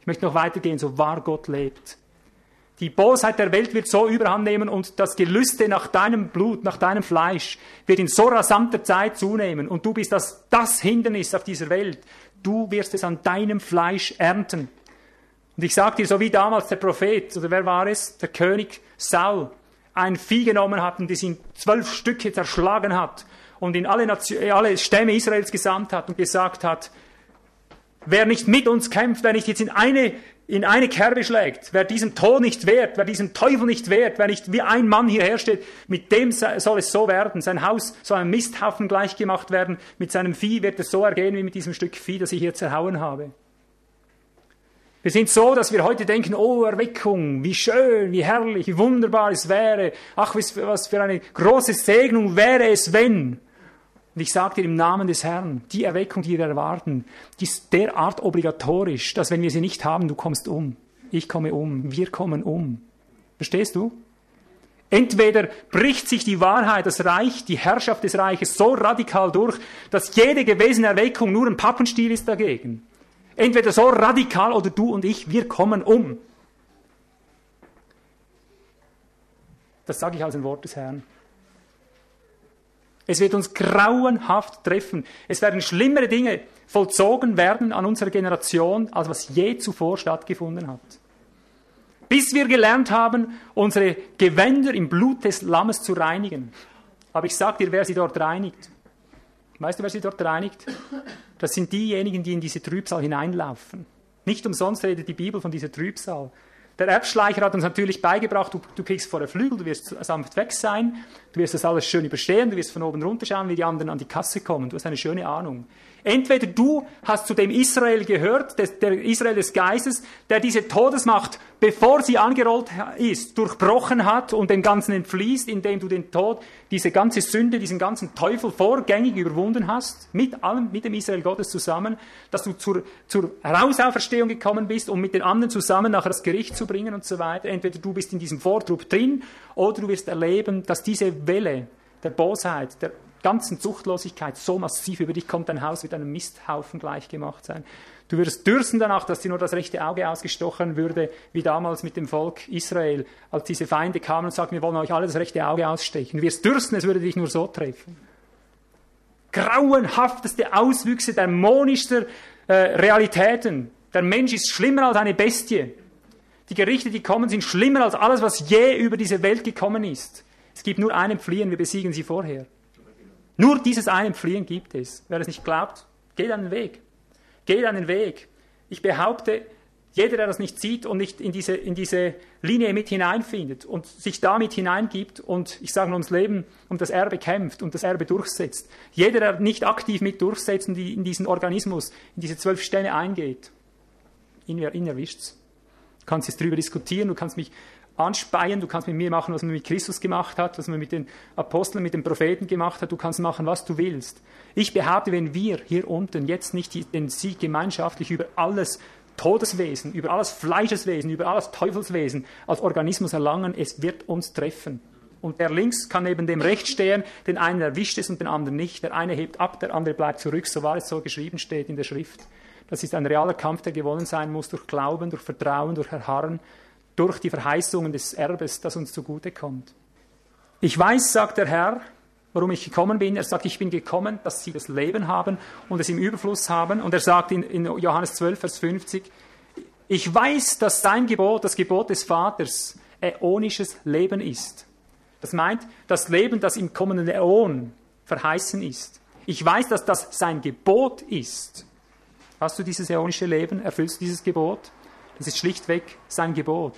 Ich möchte noch weitergehen, so wahr Gott lebt. Die Bosheit der Welt wird so überhand nehmen und das Gelüste nach deinem Blut, nach deinem Fleisch wird in so rasanter Zeit zunehmen und du bist das, das Hindernis auf dieser Welt. Du wirst es an deinem Fleisch ernten. Und ich sage dir, so wie damals der Prophet, oder wer war es? Der König Saul, ein Vieh genommen hat und es in zwölf Stücke zerschlagen hat und in alle, Nation, äh, alle Stämme Israels gesandt hat und gesagt hat, wer nicht mit uns kämpft, wer nicht jetzt in eine, in eine Kerbe schlägt, wer diesem Tod nicht wehrt, wer diesem Teufel nicht wehrt, wer nicht wie ein Mann hierher steht, mit dem soll es so werden. Sein Haus soll einem Misthaufen gleichgemacht werden, mit seinem Vieh wird es so ergehen wie mit diesem Stück Vieh, das ich hier zerhauen habe. Wir sind so, dass wir heute denken, oh Erweckung, wie schön, wie herrlich, wie wunderbar es wäre. Ach, was für eine große Segnung wäre es, wenn. Und ich sage dir im Namen des Herrn, die Erweckung, die wir erwarten, die ist derart obligatorisch, dass wenn wir sie nicht haben, du kommst um. Ich komme um. Wir kommen um. Verstehst du? Entweder bricht sich die Wahrheit, das Reich, die Herrschaft des Reiches so radikal durch, dass jede gewesene Erweckung nur ein Pappenstiel ist dagegen. Entweder so radikal oder du und ich, wir kommen um. Das sage ich als ein Wort des Herrn. Es wird uns grauenhaft treffen. Es werden schlimmere Dinge vollzogen werden an unserer Generation, als was je zuvor stattgefunden hat. Bis wir gelernt haben, unsere Gewänder im Blut des Lammes zu reinigen. Aber ich sage dir, wer sie dort reinigt. Weißt du, wer sie dort reinigt? Das sind diejenigen, die in diese Trübsal hineinlaufen. Nicht umsonst redet die Bibel von dieser Trübsal. Der Erbschleicher hat uns natürlich beigebracht, du, du kriegst vor der Flügel, du wirst sanft weg sein, du wirst das alles schön überstehen, du wirst von oben runterschauen, wie die anderen an die Kasse kommen. Du hast eine schöne Ahnung. Entweder du hast zu dem Israel gehört, des, der Israel des Geistes, der diese Todesmacht, bevor sie angerollt ist, durchbrochen hat und dem Ganzen entfließt, indem du den Tod, diese ganze Sünde, diesen ganzen Teufel vorgängig überwunden hast, mit allem, mit dem Israel Gottes zusammen, dass du zur, zur Herausauferstehung gekommen bist, um mit den anderen zusammen nachher das Gericht zu bringen und so weiter. Entweder du bist in diesem Vortrupp drin oder du wirst erleben, dass diese Welle der Bosheit, der ganzen Zuchtlosigkeit so massiv über dich kommt, dein Haus wird einem Misthaufen gleichgemacht sein. Du würdest dürsten danach, dass dir nur das rechte Auge ausgestochen würde, wie damals mit dem Volk Israel, als diese Feinde kamen und sagten, wir wollen euch alle das rechte Auge ausstechen. Du wirst dürsten, es würde dich nur so treffen. Grauenhafteste Auswüchse dämonischster äh, Realitäten. Der Mensch ist schlimmer als eine Bestie. Die Gerichte, die kommen, sind schlimmer als alles, was je über diese Welt gekommen ist. Es gibt nur einen Fliehen, wir besiegen sie vorher. Nur dieses eine Fliehen gibt es. Wer es nicht glaubt, geht einen Weg. Geht einen Weg. Ich behaupte, jeder, der das nicht sieht und nicht in diese, in diese Linie mit hineinfindet und sich damit hineingibt und, ich sage nur, ums Leben, um das Erbe kämpft und das Erbe durchsetzt. Jeder, der nicht aktiv mit durchsetzt und in diesen Organismus, in diese zwölf Stämme eingeht, ihn, ihn erwischt's. Du kannst jetzt darüber diskutieren, du kannst mich anspeien, du kannst mit mir machen, was man mit Christus gemacht hat, was man mit den Aposteln, mit den Propheten gemacht hat, du kannst machen, was du willst. Ich behaupte, wenn wir hier unten jetzt nicht den Sieg gemeinschaftlich über alles Todeswesen, über alles Fleischeswesen, über alles Teufelswesen als Organismus erlangen, es wird uns treffen. Und der links kann neben dem rechts stehen, den einen erwischt es und den anderen nicht. Der eine hebt ab, der andere bleibt zurück, so war es so geschrieben steht in der Schrift. Das ist ein realer Kampf, der gewonnen sein muss durch Glauben, durch Vertrauen, durch Erharren, durch die Verheißungen des Erbes, das uns zugute kommt. Ich weiß, sagt der Herr, warum ich gekommen bin. Er sagt, ich bin gekommen, dass sie das Leben haben und es im Überfluss haben. Und er sagt in, in Johannes 12, Vers 50, ich weiß, dass sein Gebot, das Gebot des Vaters, äonisches Leben ist. Das meint, das Leben, das im kommenden Äon verheißen ist. Ich weiß, dass das sein Gebot ist. Hast du dieses äonische Leben? Erfüllst du dieses Gebot? Das ist schlichtweg sein Gebot.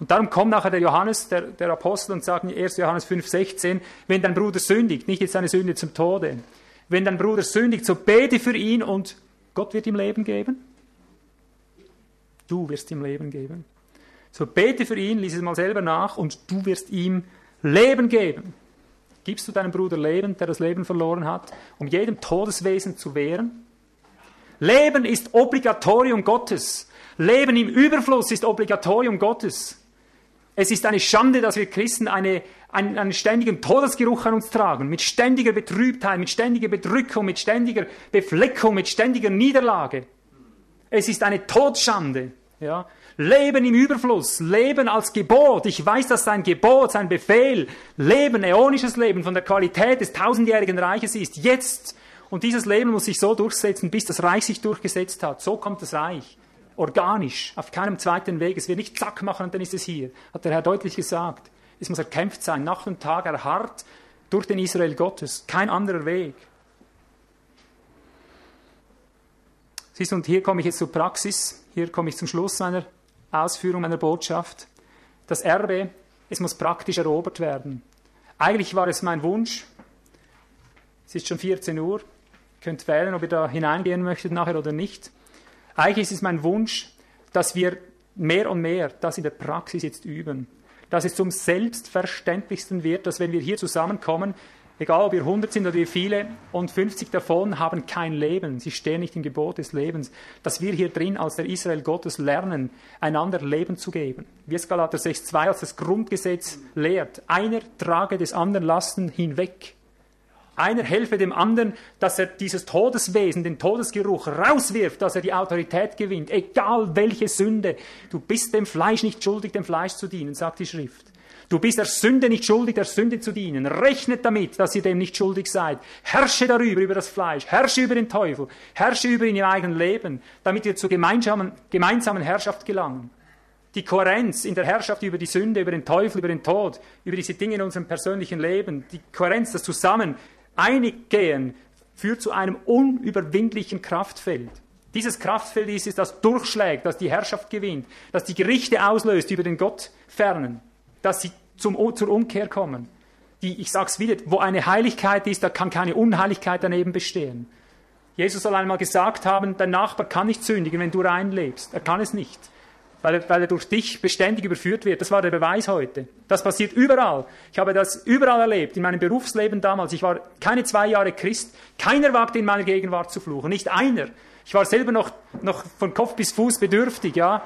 Und darum kommt nachher der Johannes, der, der Apostel, und sagt in 1. Johannes 5, 16, wenn dein Bruder sündigt, nicht jetzt seine Sünde zum Tode, wenn dein Bruder sündigt, so bete für ihn und Gott wird ihm Leben geben. Du wirst ihm Leben geben. So bete für ihn, lies es mal selber nach und du wirst ihm Leben geben. Gibst du deinem Bruder Leben, der das Leben verloren hat, um jedem Todeswesen zu wehren? Leben ist Obligatorium Gottes. Leben im Überfluss ist Obligatorium Gottes. Es ist eine Schande, dass wir Christen eine, einen, einen ständigen Todesgeruch an uns tragen, mit ständiger Betrübtheit, mit ständiger Bedrückung, mit ständiger Befleckung, mit ständiger Niederlage. Es ist eine Todschande. Ja? Leben im Überfluss, Leben als Gebot. Ich weiß, dass sein Gebot, sein Befehl, Leben, äonisches Leben von der Qualität des tausendjährigen Reiches ist. Jetzt. Und dieses Leben muss sich so durchsetzen, bis das Reich sich durchgesetzt hat. So kommt das Reich organisch, auf keinem zweiten Weg. Es wird nicht zack machen und dann ist es hier, hat der Herr deutlich gesagt. Es muss erkämpft sein, Nacht und Tag erharrt durch den Israel Gottes. Kein anderer Weg. Siehst du, und hier komme ich jetzt zur Praxis, hier komme ich zum Schluss meiner Ausführung meiner Botschaft. Das Erbe, es muss praktisch erobert werden. Eigentlich war es mein Wunsch, es ist schon 14 Uhr, ihr könnt wählen, ob ihr da hineingehen möchtet nachher oder nicht. Eigentlich ist es mein Wunsch, dass wir mehr und mehr das in der Praxis jetzt üben. Dass es zum Selbstverständlichsten wird, dass wenn wir hier zusammenkommen, egal ob wir 100 sind oder wir viele, und 50 davon haben kein Leben, sie stehen nicht im Gebot des Lebens, dass wir hier drin als der Israel Gottes lernen, einander Leben zu geben. Wie es Galater 6,2 als das Grundgesetz lehrt. Einer trage des anderen Lasten hinweg. Einer helfe dem anderen, dass er dieses Todeswesen, den Todesgeruch rauswirft, dass er die Autorität gewinnt, egal welche Sünde. Du bist dem Fleisch nicht schuldig, dem Fleisch zu dienen, sagt die Schrift. Du bist der Sünde nicht schuldig, der Sünde zu dienen. Rechnet damit, dass ihr dem nicht schuldig seid. Herrsche darüber, über das Fleisch. Herrsche über den Teufel. Herrsche über ihn im eigenen Leben, damit wir zur gemeinsamen, gemeinsamen Herrschaft gelangen. Die Kohärenz in der Herrschaft über die Sünde, über den Teufel, über den Tod, über diese Dinge in unserem persönlichen Leben, die Kohärenz, das Zusammen, einig gehen, führt zu einem unüberwindlichen Kraftfeld. Dieses Kraftfeld ist es, das durchschlägt, das die Herrschaft gewinnt, das die Gerichte auslöst über den Gott fernen, dass sie zum, zur Umkehr kommen. Die, ich sag's wieder, wo eine Heiligkeit ist, da kann keine Unheiligkeit daneben bestehen. Jesus soll einmal gesagt haben, dein Nachbar kann nicht sündigen, wenn du reinlebst. Er kann es nicht weil, weil er durch dich beständig überführt wird. Das war der Beweis heute. Das passiert überall. Ich habe das überall erlebt, in meinem Berufsleben damals. Ich war keine zwei Jahre Christ. Keiner wagte in meiner Gegenwart zu fluchen. Nicht einer. Ich war selber noch, noch von Kopf bis Fuß bedürftig, ja.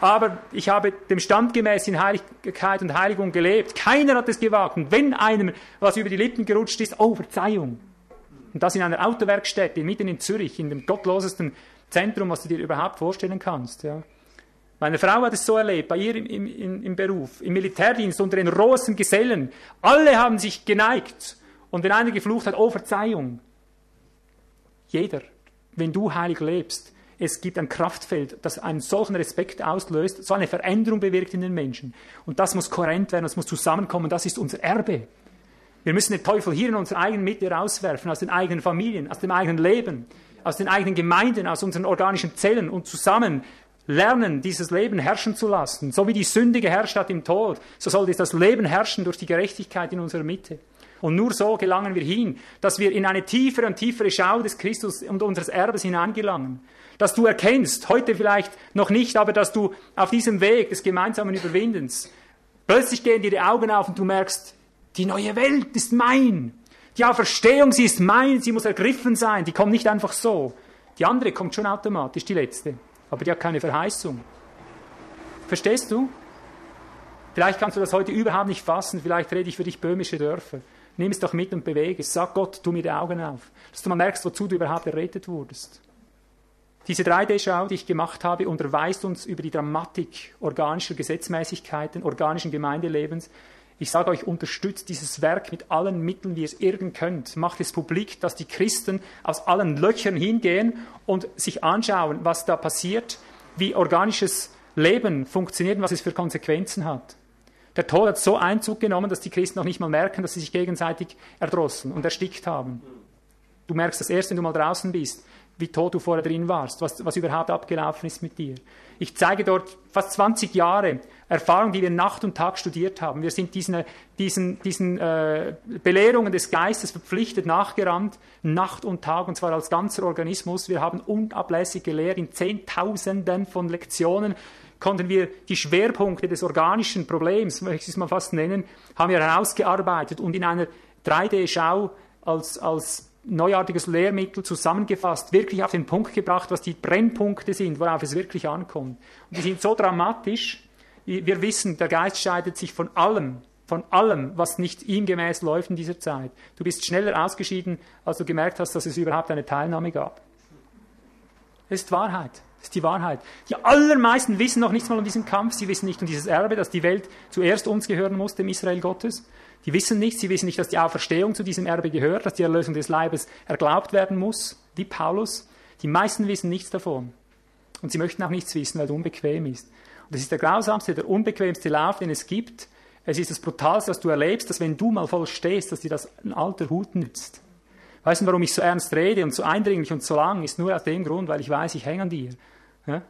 Aber ich habe dem Stand gemäß in Heiligkeit und Heiligung gelebt. Keiner hat es gewagt. Und wenn einem was über die Lippen gerutscht ist, oh, Verzeihung. Und das in einer Autowerkstätte, mitten in Zürich, in dem gottlosesten Zentrum, was du dir überhaupt vorstellen kannst, ja. Meine Frau hat es so erlebt, bei ihr im, im, im Beruf, im Militärdienst, unter den rohesten Gesellen. Alle haben sich geneigt. Und wenn einer geflucht hat, oh Verzeihung. Jeder, wenn du heilig lebst, es gibt ein Kraftfeld, das einen solchen Respekt auslöst, so eine Veränderung bewirkt in den Menschen. Und das muss kohärent werden, das muss zusammenkommen, das ist unser Erbe. Wir müssen den Teufel hier in unserer eigenen Mitte rauswerfen, aus den eigenen Familien, aus dem eigenen Leben, aus den eigenen Gemeinden, aus unseren organischen Zellen und zusammen lernen, dieses Leben herrschen zu lassen. So wie die Sünde geherrscht hat im Tod, so sollte das Leben herrschen durch die Gerechtigkeit in unserer Mitte. Und nur so gelangen wir hin, dass wir in eine tiefere und tiefere Schau des Christus und unseres Erbes hineingelangen. Dass du erkennst, heute vielleicht noch nicht, aber dass du auf diesem Weg des gemeinsamen Überwindens plötzlich gehen dir die Augen auf und du merkst, die neue Welt ist mein. Die Auferstehung, sie ist mein, sie muss ergriffen sein, die kommt nicht einfach so. Die andere kommt schon automatisch, die letzte. Aber die hat keine Verheißung. Verstehst du? Vielleicht kannst du das heute überhaupt nicht fassen, vielleicht rede ich für dich böhmische Dörfer. Nimm es doch mit und bewege es. Sag Gott, tu mir die Augen auf. Dass du mal merkst, wozu du überhaupt errettet wurdest. Diese 3D-Schau, die ich gemacht habe, unterweist uns über die Dramatik organischer Gesetzmäßigkeiten, organischen Gemeindelebens. Ich sage euch, unterstützt dieses Werk mit allen Mitteln, wie ihr es irgend könnt. Macht es publik, dass die Christen aus allen Löchern hingehen und sich anschauen, was da passiert, wie organisches Leben funktioniert und was es für Konsequenzen hat. Der Tod hat so Einzug genommen, dass die Christen noch nicht mal merken, dass sie sich gegenseitig erdrosseln und erstickt haben. Du merkst das erst, wenn du mal draußen bist, wie tot du vorher drin warst, was, was überhaupt abgelaufen ist mit dir. Ich zeige dort fast 20 Jahre Erfahrung, die wir Nacht und Tag studiert haben. Wir sind diesen, diesen, diesen äh, Belehrungen des Geistes verpflichtet nachgerannt, Nacht und Tag, und zwar als ganzer Organismus. Wir haben unablässig gelehrt in Zehntausenden von Lektionen konnten wir die Schwerpunkte des organischen Problems, möchte ich es mal fast nennen, haben wir herausgearbeitet und in einer 3D-Schau als, als neuartiges Lehrmittel zusammengefasst, wirklich auf den Punkt gebracht, was die Brennpunkte sind, worauf es wirklich ankommt. Und die sind so dramatisch, wir wissen, der Geist scheidet sich von allem, von allem, was nicht ihm gemäß läuft in dieser Zeit. Du bist schneller ausgeschieden, als du gemerkt hast, dass es überhaupt eine Teilnahme gab. Das ist Wahrheit. Das ist die Wahrheit. Die allermeisten wissen noch nichts mal um diesen Kampf. Sie wissen nicht um dieses Erbe, dass die Welt zuerst uns gehören muss, dem Israel Gottes. Die wissen nichts. Sie wissen nicht, dass die Auferstehung zu diesem Erbe gehört, dass die Erlösung des Leibes erglaubt werden muss, wie Paulus. Die meisten wissen nichts davon. Und sie möchten auch nichts wissen, weil es unbequem ist. Und das ist der grausamste, der unbequemste Lauf, den es gibt. Es ist das Brutalste, was du erlebst, dass wenn du mal voll stehst, dass dir das ein alter Hut nützt. Weißt du, warum ich so ernst rede und so eindringlich und so lang, ist nur aus dem Grund, weil ich weiß, ich hänge an dir. Ja?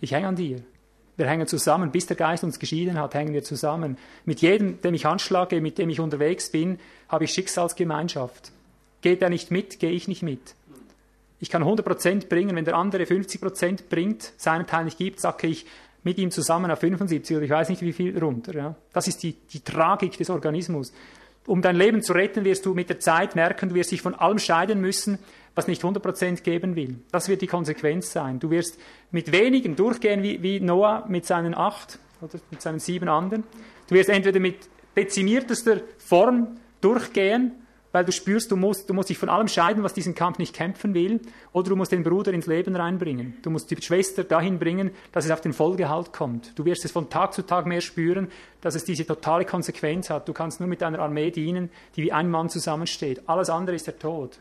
Ich hänge an dir. Wir hängen zusammen. Bis der Geist uns geschieden hat, hängen wir zusammen. Mit jedem, dem ich anschlage, mit dem ich unterwegs bin, habe ich Schicksalsgemeinschaft. Geht er nicht mit, gehe ich nicht mit. Ich kann 100% bringen, wenn der andere 50% bringt, seinen Teil nicht gibt, sage ich mit ihm zusammen auf 75 oder ich weiß nicht wie viel runter. Ja. Das ist die, die Tragik des Organismus. Um dein Leben zu retten, wirst du mit der Zeit merken, du wirst dich von allem scheiden müssen, was nicht 100% geben will. Das wird die Konsequenz sein. Du wirst mit wenigen durchgehen wie, wie Noah mit seinen acht oder mit seinen sieben anderen. Du wirst entweder mit dezimiertester Form durchgehen weil du spürst, du musst, du musst dich von allem scheiden, was diesen Kampf nicht kämpfen will, oder du musst den Bruder ins Leben reinbringen. Du musst die Schwester dahin bringen, dass es auf den Vollgehalt kommt. Du wirst es von Tag zu Tag mehr spüren, dass es diese totale Konsequenz hat. Du kannst nur mit einer Armee dienen, die wie ein Mann zusammensteht. Alles andere ist der Tod.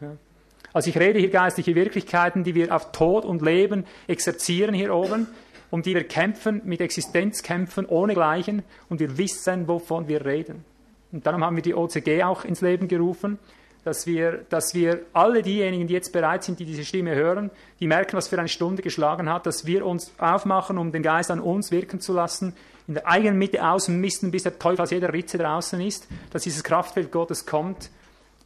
Also ich rede hier geistliche Wirklichkeiten, die wir auf Tod und Leben exerzieren hier oben, um die wir kämpfen, mit Existenzkämpfen ohne Gleichen, und wir wissen, wovon wir reden. Und darum haben wir die OCG auch ins Leben gerufen, dass wir, dass wir alle diejenigen, die jetzt bereit sind, die diese Stimme hören, die merken, was für eine Stunde geschlagen hat, dass wir uns aufmachen, um den Geist an uns wirken zu lassen, in der eigenen Mitte ausmisten, bis der Teufel aus jeder Ritze draußen ist, dass dieses Kraftfeld Gottes kommt,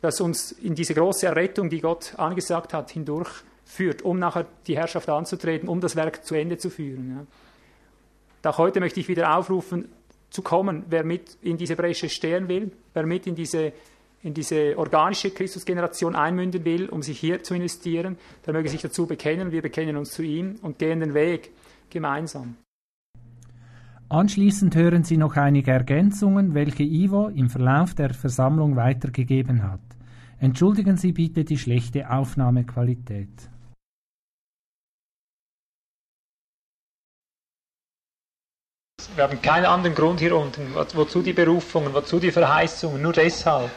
das uns in diese große Errettung, die Gott angesagt hat, hindurchführt, um nachher die Herrschaft anzutreten, um das Werk zu Ende zu führen. Ja. Auch heute möchte ich wieder aufrufen, zu kommen, wer mit in diese Bresche stehen will, wer mit in diese, in diese organische Christusgeneration einmünden will, um sich hier zu investieren, der möge sich dazu bekennen. Wir bekennen uns zu ihm und gehen den Weg gemeinsam. Anschließend hören Sie noch einige Ergänzungen, welche Ivo im Verlauf der Versammlung weitergegeben hat. Entschuldigen Sie bitte die schlechte Aufnahmequalität. Wir haben keinen anderen Grund hier unten. Wozu die Berufungen, wozu die Verheißungen? Nur deshalb.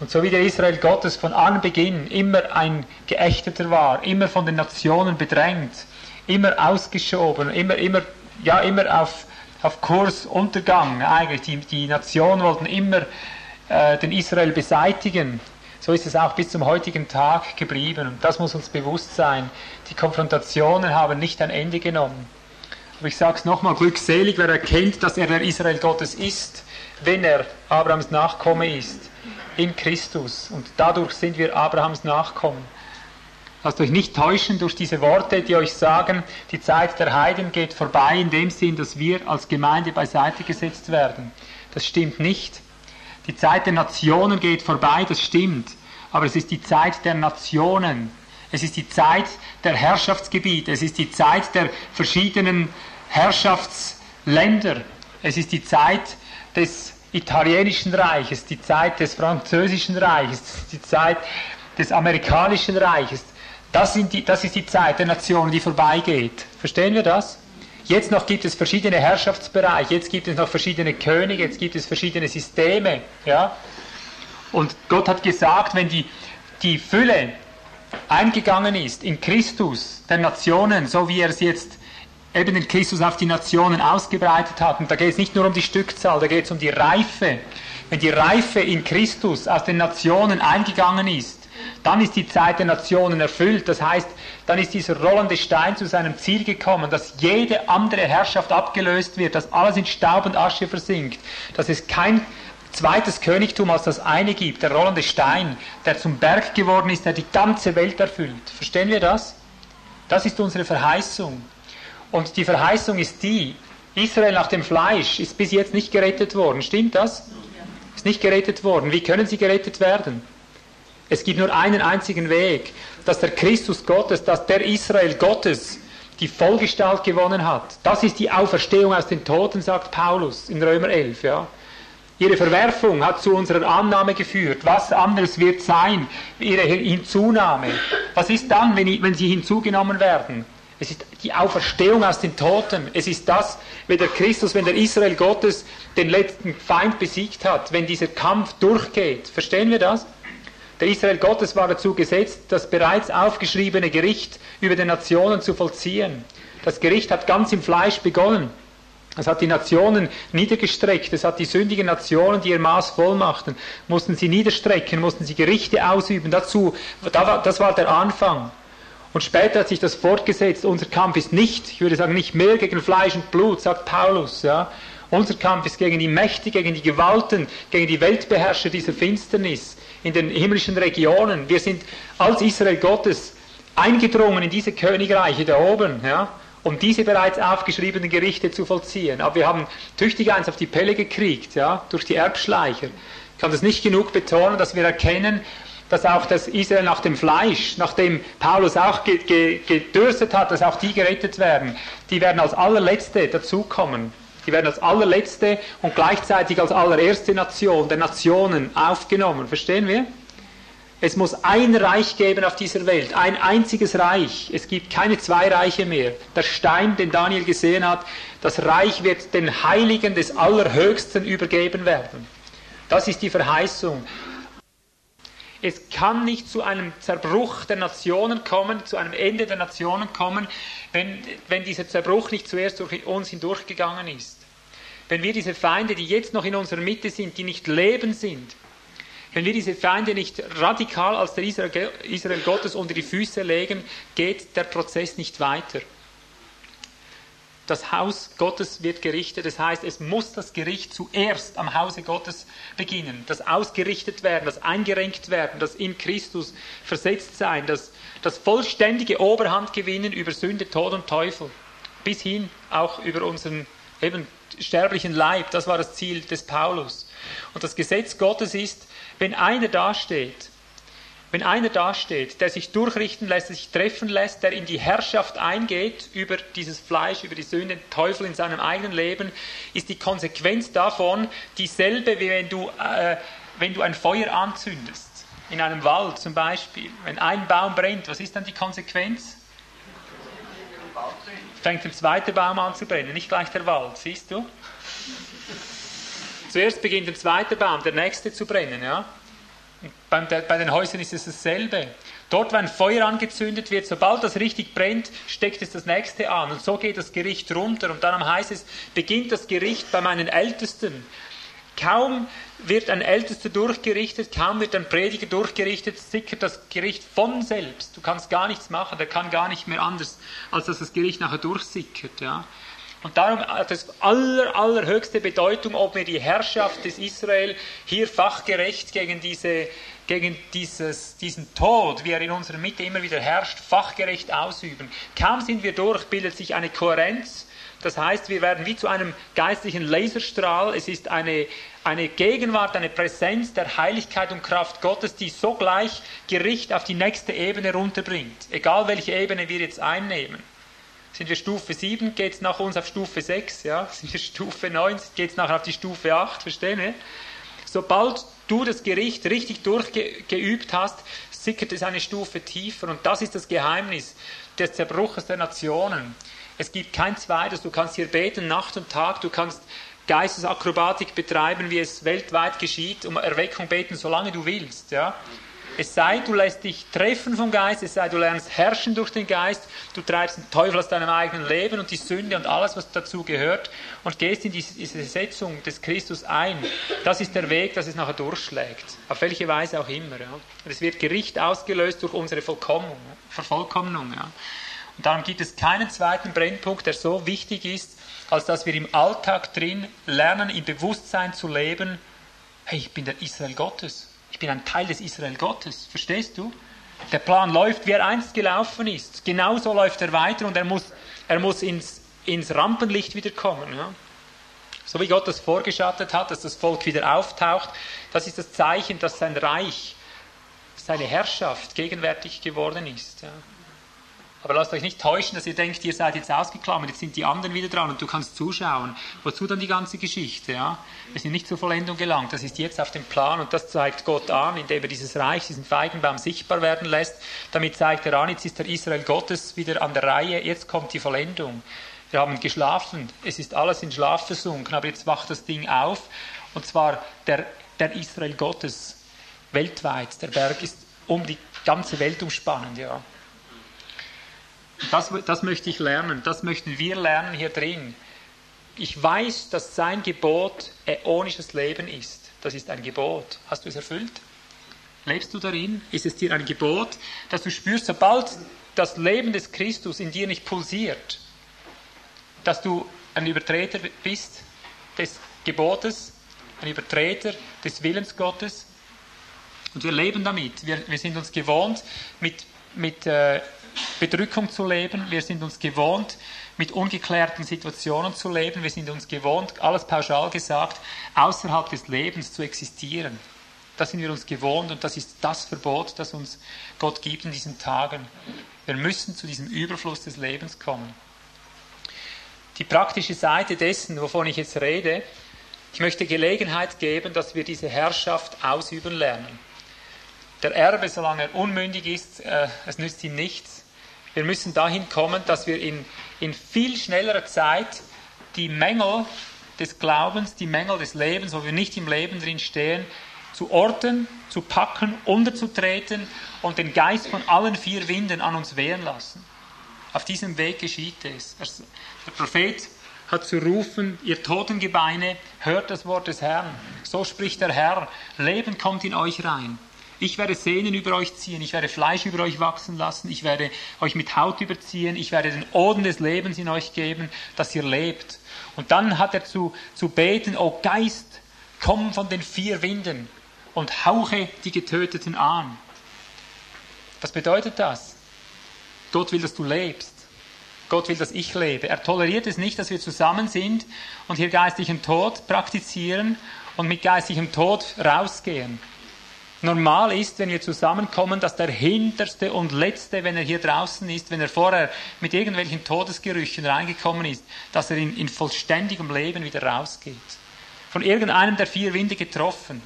Und so wie der Israel Gottes von Anbeginn immer ein Geächteter war, immer von den Nationen bedrängt, immer ausgeschoben, immer, immer, ja, immer auf, auf Kurs Untergang eigentlich. Die, die Nationen wollten immer äh, den Israel beseitigen. So ist es auch bis zum heutigen Tag geblieben. Und das muss uns bewusst sein. Die Konfrontationen haben nicht ein Ende genommen. Aber ich sage es nochmal, glückselig, wer erkennt, dass er der Israel Gottes ist, wenn er Abrahams Nachkomme ist in Christus. Und dadurch sind wir Abrahams Nachkommen. Lasst euch nicht täuschen durch diese Worte, die euch sagen, die Zeit der Heiden geht vorbei, in dem Sinn, dass wir als Gemeinde beiseite gesetzt werden. Das stimmt nicht. Die Zeit der Nationen geht vorbei, das stimmt. Aber es ist die Zeit der Nationen. Es ist die Zeit der Herrschaftsgebiete. Es ist die Zeit der verschiedenen Herrschaftsländer. Es ist die Zeit des italienischen Reiches, die Zeit des französischen Reiches, die Zeit des amerikanischen Reiches. Das, die, das ist die Zeit der Nationen, die vorbeigeht. Verstehen wir das? Jetzt noch gibt es verschiedene Herrschaftsbereiche, jetzt gibt es noch verschiedene Könige, jetzt gibt es verschiedene Systeme. Ja? Und Gott hat gesagt, wenn die, die Fülle eingegangen ist in Christus der Nationen, so wie er es jetzt eben den Christus auf die Nationen ausgebreitet hat. Und da geht es nicht nur um die Stückzahl, da geht es um die Reife. Wenn die Reife in Christus aus den Nationen eingegangen ist, dann ist die Zeit der Nationen erfüllt. Das heißt, dann ist dieser rollende Stein zu seinem Ziel gekommen, dass jede andere Herrschaft abgelöst wird, dass alles in Staub und Asche versinkt, dass es kein zweites Königtum als das eine gibt, der rollende Stein, der zum Berg geworden ist, der die ganze Welt erfüllt. Verstehen wir das? Das ist unsere Verheißung. Und die Verheißung ist die, Israel nach dem Fleisch ist bis jetzt nicht gerettet worden. Stimmt das? Ist nicht gerettet worden. Wie können sie gerettet werden? Es gibt nur einen einzigen Weg, dass der Christus Gottes, dass der Israel Gottes die Vollgestalt gewonnen hat. Das ist die Auferstehung aus den Toten, sagt Paulus in Römer 11. Ja. Ihre Verwerfung hat zu unserer Annahme geführt. Was anderes wird sein? Ihre Hinzunahme. Was ist dann, wenn, wenn sie hinzugenommen werden? Es ist die Auferstehung aus den Toten. Es ist das, wenn der Christus, wenn der Israel Gottes den letzten Feind besiegt hat, wenn dieser Kampf durchgeht. Verstehen wir das? Der Israel Gottes war dazu gesetzt, das bereits aufgeschriebene Gericht über die Nationen zu vollziehen. Das Gericht hat ganz im Fleisch begonnen. Es hat die Nationen niedergestreckt. Es hat die sündigen Nationen, die ihr Maß voll machten, mussten sie niederstrecken, mussten sie Gerichte ausüben. Dazu, das war der Anfang. Und später hat sich das fortgesetzt. Unser Kampf ist nicht, ich würde sagen, nicht mehr gegen Fleisch und Blut, sagt Paulus. Ja. Unser Kampf ist gegen die Mächte, gegen die Gewalten, gegen die Weltbeherrscher dieser Finsternis in den himmlischen Regionen. Wir sind als Israel Gottes eingedrungen in diese Königreiche da oben. Ja um diese bereits aufgeschriebenen Gerichte zu vollziehen. Aber wir haben tüchtig eins auf die Pelle gekriegt, ja, durch die Erbschleicher. Ich kann das nicht genug betonen, dass wir erkennen, dass auch das Israel nach dem Fleisch, nachdem Paulus auch gedürstet hat, dass auch die gerettet werden, die werden als allerletzte dazukommen. Die werden als allerletzte und gleichzeitig als allererste Nation der Nationen aufgenommen. Verstehen wir? Es muss ein Reich geben auf dieser Welt, ein einziges Reich. Es gibt keine zwei Reiche mehr. Der Stein, den Daniel gesehen hat, das Reich wird den Heiligen des Allerhöchsten übergeben werden. Das ist die Verheißung. Es kann nicht zu einem Zerbruch der Nationen kommen, zu einem Ende der Nationen kommen, wenn, wenn dieser Zerbruch nicht zuerst durch uns hindurchgegangen ist. Wenn wir diese Feinde, die jetzt noch in unserer Mitte sind, die nicht leben sind, wenn wir diese Feinde nicht radikal als der Israel, Israel Gottes unter die Füße legen, geht der Prozess nicht weiter. Das Haus Gottes wird gerichtet, das heißt, es muss das Gericht zuerst am Hause Gottes beginnen, das ausgerichtet werden, das eingerenkt werden, das in Christus versetzt sein, das, das vollständige Oberhand gewinnen über Sünde, Tod und Teufel, bis hin auch über unseren eben sterblichen Leib. Das war das Ziel des Paulus. Und das Gesetz Gottes ist, wenn einer dasteht, wenn einer dasteht, der sich durchrichten lässt, der sich treffen lässt, der in die Herrschaft eingeht über dieses Fleisch, über die Sünde, den Teufel in seinem eigenen Leben, ist die Konsequenz davon dieselbe, wie wenn du, äh, wenn du ein Feuer anzündest. In einem Wald zum Beispiel. Wenn ein Baum brennt, was ist dann die Konsequenz? Fängt ein zweiter Baum an zu brennen, nicht gleich der Wald, siehst du? Zuerst beginnt ein zweiter Baum, der nächste zu brennen. Ja? Bei, den Häusern ist es dasselbe. Dort, wenn Feuer angezündet wird, sobald das richtig brennt, steckt es das nächste an. Und so geht das Gericht runter. Und dann heißt es, beginnt das Gericht bei meinen Ältesten. Kaum wird ein Ältester durchgerichtet, kaum wird ein Prediger durchgerichtet, sickert das Gericht von selbst. Du kannst gar nichts machen, der kann gar nicht mehr anders, als dass das Gericht nachher durchsickert. Ja. Und darum hat es aller, allerhöchste Bedeutung, ob wir die Herrschaft des Israel hier fachgerecht gegen, diese, gegen dieses, diesen Tod, wie er in unserer Mitte immer wieder herrscht, fachgerecht ausüben. Kaum sind wir durch, bildet sich eine Kohärenz. Das heißt, wir werden wie zu einem geistlichen Laserstrahl. Es ist eine, eine Gegenwart, eine Präsenz der Heiligkeit und Kraft Gottes, die sogleich Gericht auf die nächste Ebene runterbringt. Egal welche Ebene wir jetzt einnehmen. Sind wir Stufe 7, geht es nach uns auf Stufe 6. Ja? [LAUGHS] Sind wir Stufe 9, geht es nachher auf die Stufe 8. Verstehen wir? Sobald du das Gericht richtig durchgeübt hast, sickert es eine Stufe tiefer. Und das ist das Geheimnis des Zerbruches der Nationen. Es gibt kein zweites. Du kannst hier beten, Nacht und Tag. Du kannst Geistesakrobatik betreiben, wie es weltweit geschieht, um Erweckung beten, solange du willst. Ja? Es sei, du lässt dich treffen vom Geist, es sei, du lernst herrschen durch den Geist, du treibst den Teufel aus deinem eigenen Leben und die Sünde und alles, was dazu gehört und gehst in diese Setzung des Christus ein. Das ist der Weg, dass es nachher durchschlägt. Auf welche Weise auch immer. Ja. Es wird Gericht ausgelöst durch unsere Vollkommnung, Vervollkommnung. Ja. Und darum gibt es keinen zweiten Brennpunkt, der so wichtig ist, als dass wir im Alltag drin lernen, im Bewusstsein zu leben, hey, ich bin der Israel Gottes. Ich bin ein Teil des Israel Gottes. Verstehst du? Der Plan läuft, wie er einst gelaufen ist. Genauso läuft er weiter und er muss, er muss ins, ins Rampenlicht wiederkommen. Ja? So wie Gott das vorgeschattet hat, dass das Volk wieder auftaucht, das ist das Zeichen, dass sein Reich, seine Herrschaft gegenwärtig geworden ist. Ja? Aber lasst euch nicht täuschen, dass ihr denkt, ihr seid jetzt ausgeklammert, jetzt sind die anderen wieder dran und du kannst zuschauen. Wozu dann die ganze Geschichte? Ja? Wir sind nicht zur Vollendung gelangt, das ist jetzt auf dem Plan und das zeigt Gott an, indem er dieses Reich, diesen Feigenbaum sichtbar werden lässt. Damit zeigt er an, jetzt ist der Israel Gottes wieder an der Reihe, jetzt kommt die Vollendung. Wir haben geschlafen, es ist alles in Schlaf versunken, aber jetzt wacht das Ding auf und zwar der, der Israel Gottes weltweit. Der Berg ist um die ganze Welt umspannend, ja. Das, das möchte ich lernen, das möchten wir lernen hier drin. Ich weiß, dass sein Gebot äonisches Leben ist. Das ist ein Gebot. Hast du es erfüllt? Lebst du darin? Ist es dir ein Gebot, dass du spürst, sobald das Leben des Christus in dir nicht pulsiert, dass du ein Übertreter bist des Gebotes, ein Übertreter des Willens Gottes? Und wir leben damit. Wir, wir sind uns gewohnt, mit, mit äh, Bedrückung zu leben. Wir sind uns gewohnt, mit ungeklärten Situationen zu leben. Wir sind uns gewohnt, alles pauschal gesagt, außerhalb des Lebens zu existieren. Das sind wir uns gewohnt und das ist das Verbot, das uns Gott gibt in diesen Tagen. Wir müssen zu diesem Überfluss des Lebens kommen. Die praktische Seite dessen, wovon ich jetzt rede, ich möchte Gelegenheit geben, dass wir diese Herrschaft ausüben lernen. Der Erbe, solange er unmündig ist, äh, es nützt ihm nichts. Wir müssen dahin kommen, dass wir in, in viel schnellerer Zeit die Mängel des Glaubens, die Mängel des Lebens, wo wir nicht im Leben drin stehen, zu orten, zu packen, unterzutreten und den Geist von allen vier Winden an uns wehren lassen. Auf diesem Weg geschieht es. Der Prophet hat zu rufen, ihr Totengebeine, hört das Wort des Herrn. So spricht der Herr, Leben kommt in euch rein. Ich werde Sehnen über euch ziehen, ich werde Fleisch über euch wachsen lassen, ich werde euch mit Haut überziehen, ich werde den Oden des Lebens in euch geben, dass ihr lebt. Und dann hat er zu, zu beten, O Geist, komm von den vier Winden und hauche die Getöteten an. Was bedeutet das? Gott will, dass du lebst. Gott will, dass ich lebe. Er toleriert es nicht, dass wir zusammen sind und hier geistlichen Tod praktizieren und mit geistlichem Tod rausgehen normal ist, wenn wir zusammenkommen, dass der Hinterste und Letzte, wenn er hier draußen ist, wenn er vorher mit irgendwelchen Todesgerüchen reingekommen ist, dass er in, in vollständigem Leben wieder rausgeht. Von irgendeinem der vier Winde getroffen.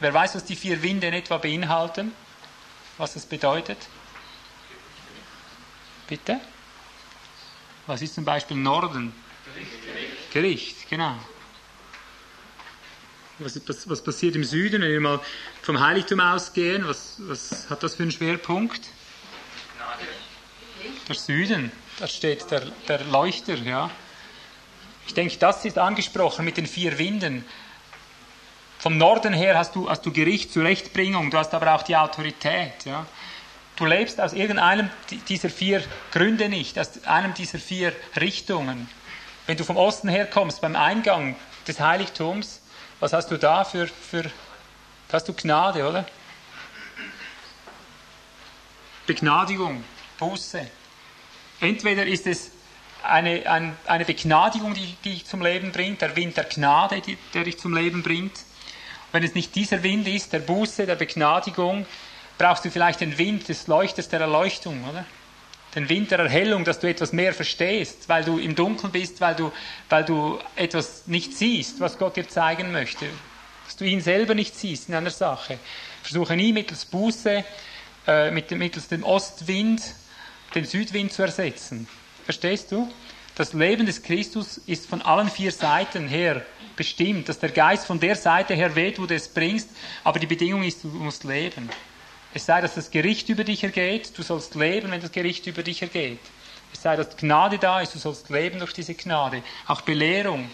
Wer weiß, was die vier Winde in etwa beinhalten? Was das bedeutet? Bitte? Was ist zum Beispiel Norden? Gericht, Gericht genau. Was, was, was, passiert im Süden, wenn wir mal vom Heiligtum ausgehen? Was, was hat das für einen Schwerpunkt? Der Süden, da steht der, der Leuchter, ja. Ich denke, das ist angesprochen mit den vier Winden. Vom Norden her hast du, hast du Gericht, Zurechtbringung, du hast aber auch die Autorität. Ja. Du lebst aus irgendeinem dieser vier Gründe nicht, aus einem dieser vier Richtungen. Wenn du vom Osten her kommst, beim Eingang des Heiligtums, was hast du da für, für hast du Gnade, oder? Begnadigung, Buße. Entweder ist es eine, ein, eine Begnadigung, die, die dich zum Leben bringt, der Wind der Gnade, die, der dich zum Leben bringt. Wenn es nicht dieser Wind ist, der Buße, der Begnadigung, brauchst du vielleicht den Wind des Leuchters der Erleuchtung, oder? Den Wind der Erhellung, dass du etwas mehr verstehst, weil du im Dunkeln bist, weil du, weil du etwas nicht siehst, was Gott dir zeigen möchte. Dass du ihn selber nicht siehst in einer Sache. Versuche nie mittels Buße, äh, mit, mittels dem Ostwind, den Südwind zu ersetzen. Verstehst du? Das Leben des Christus ist von allen vier Seiten her bestimmt, dass der Geist von der Seite her weht, wo du es bringst, aber die Bedingung ist, du musst leben. Es sei, dass das Gericht über dich ergeht, du sollst leben, wenn das Gericht über dich ergeht. Es sei, dass Gnade da ist, du sollst leben durch diese Gnade. Auch Belehrung. Und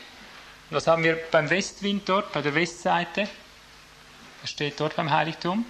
was haben wir beim Westwind dort, bei der Westseite? Was steht dort beim Heiligtum?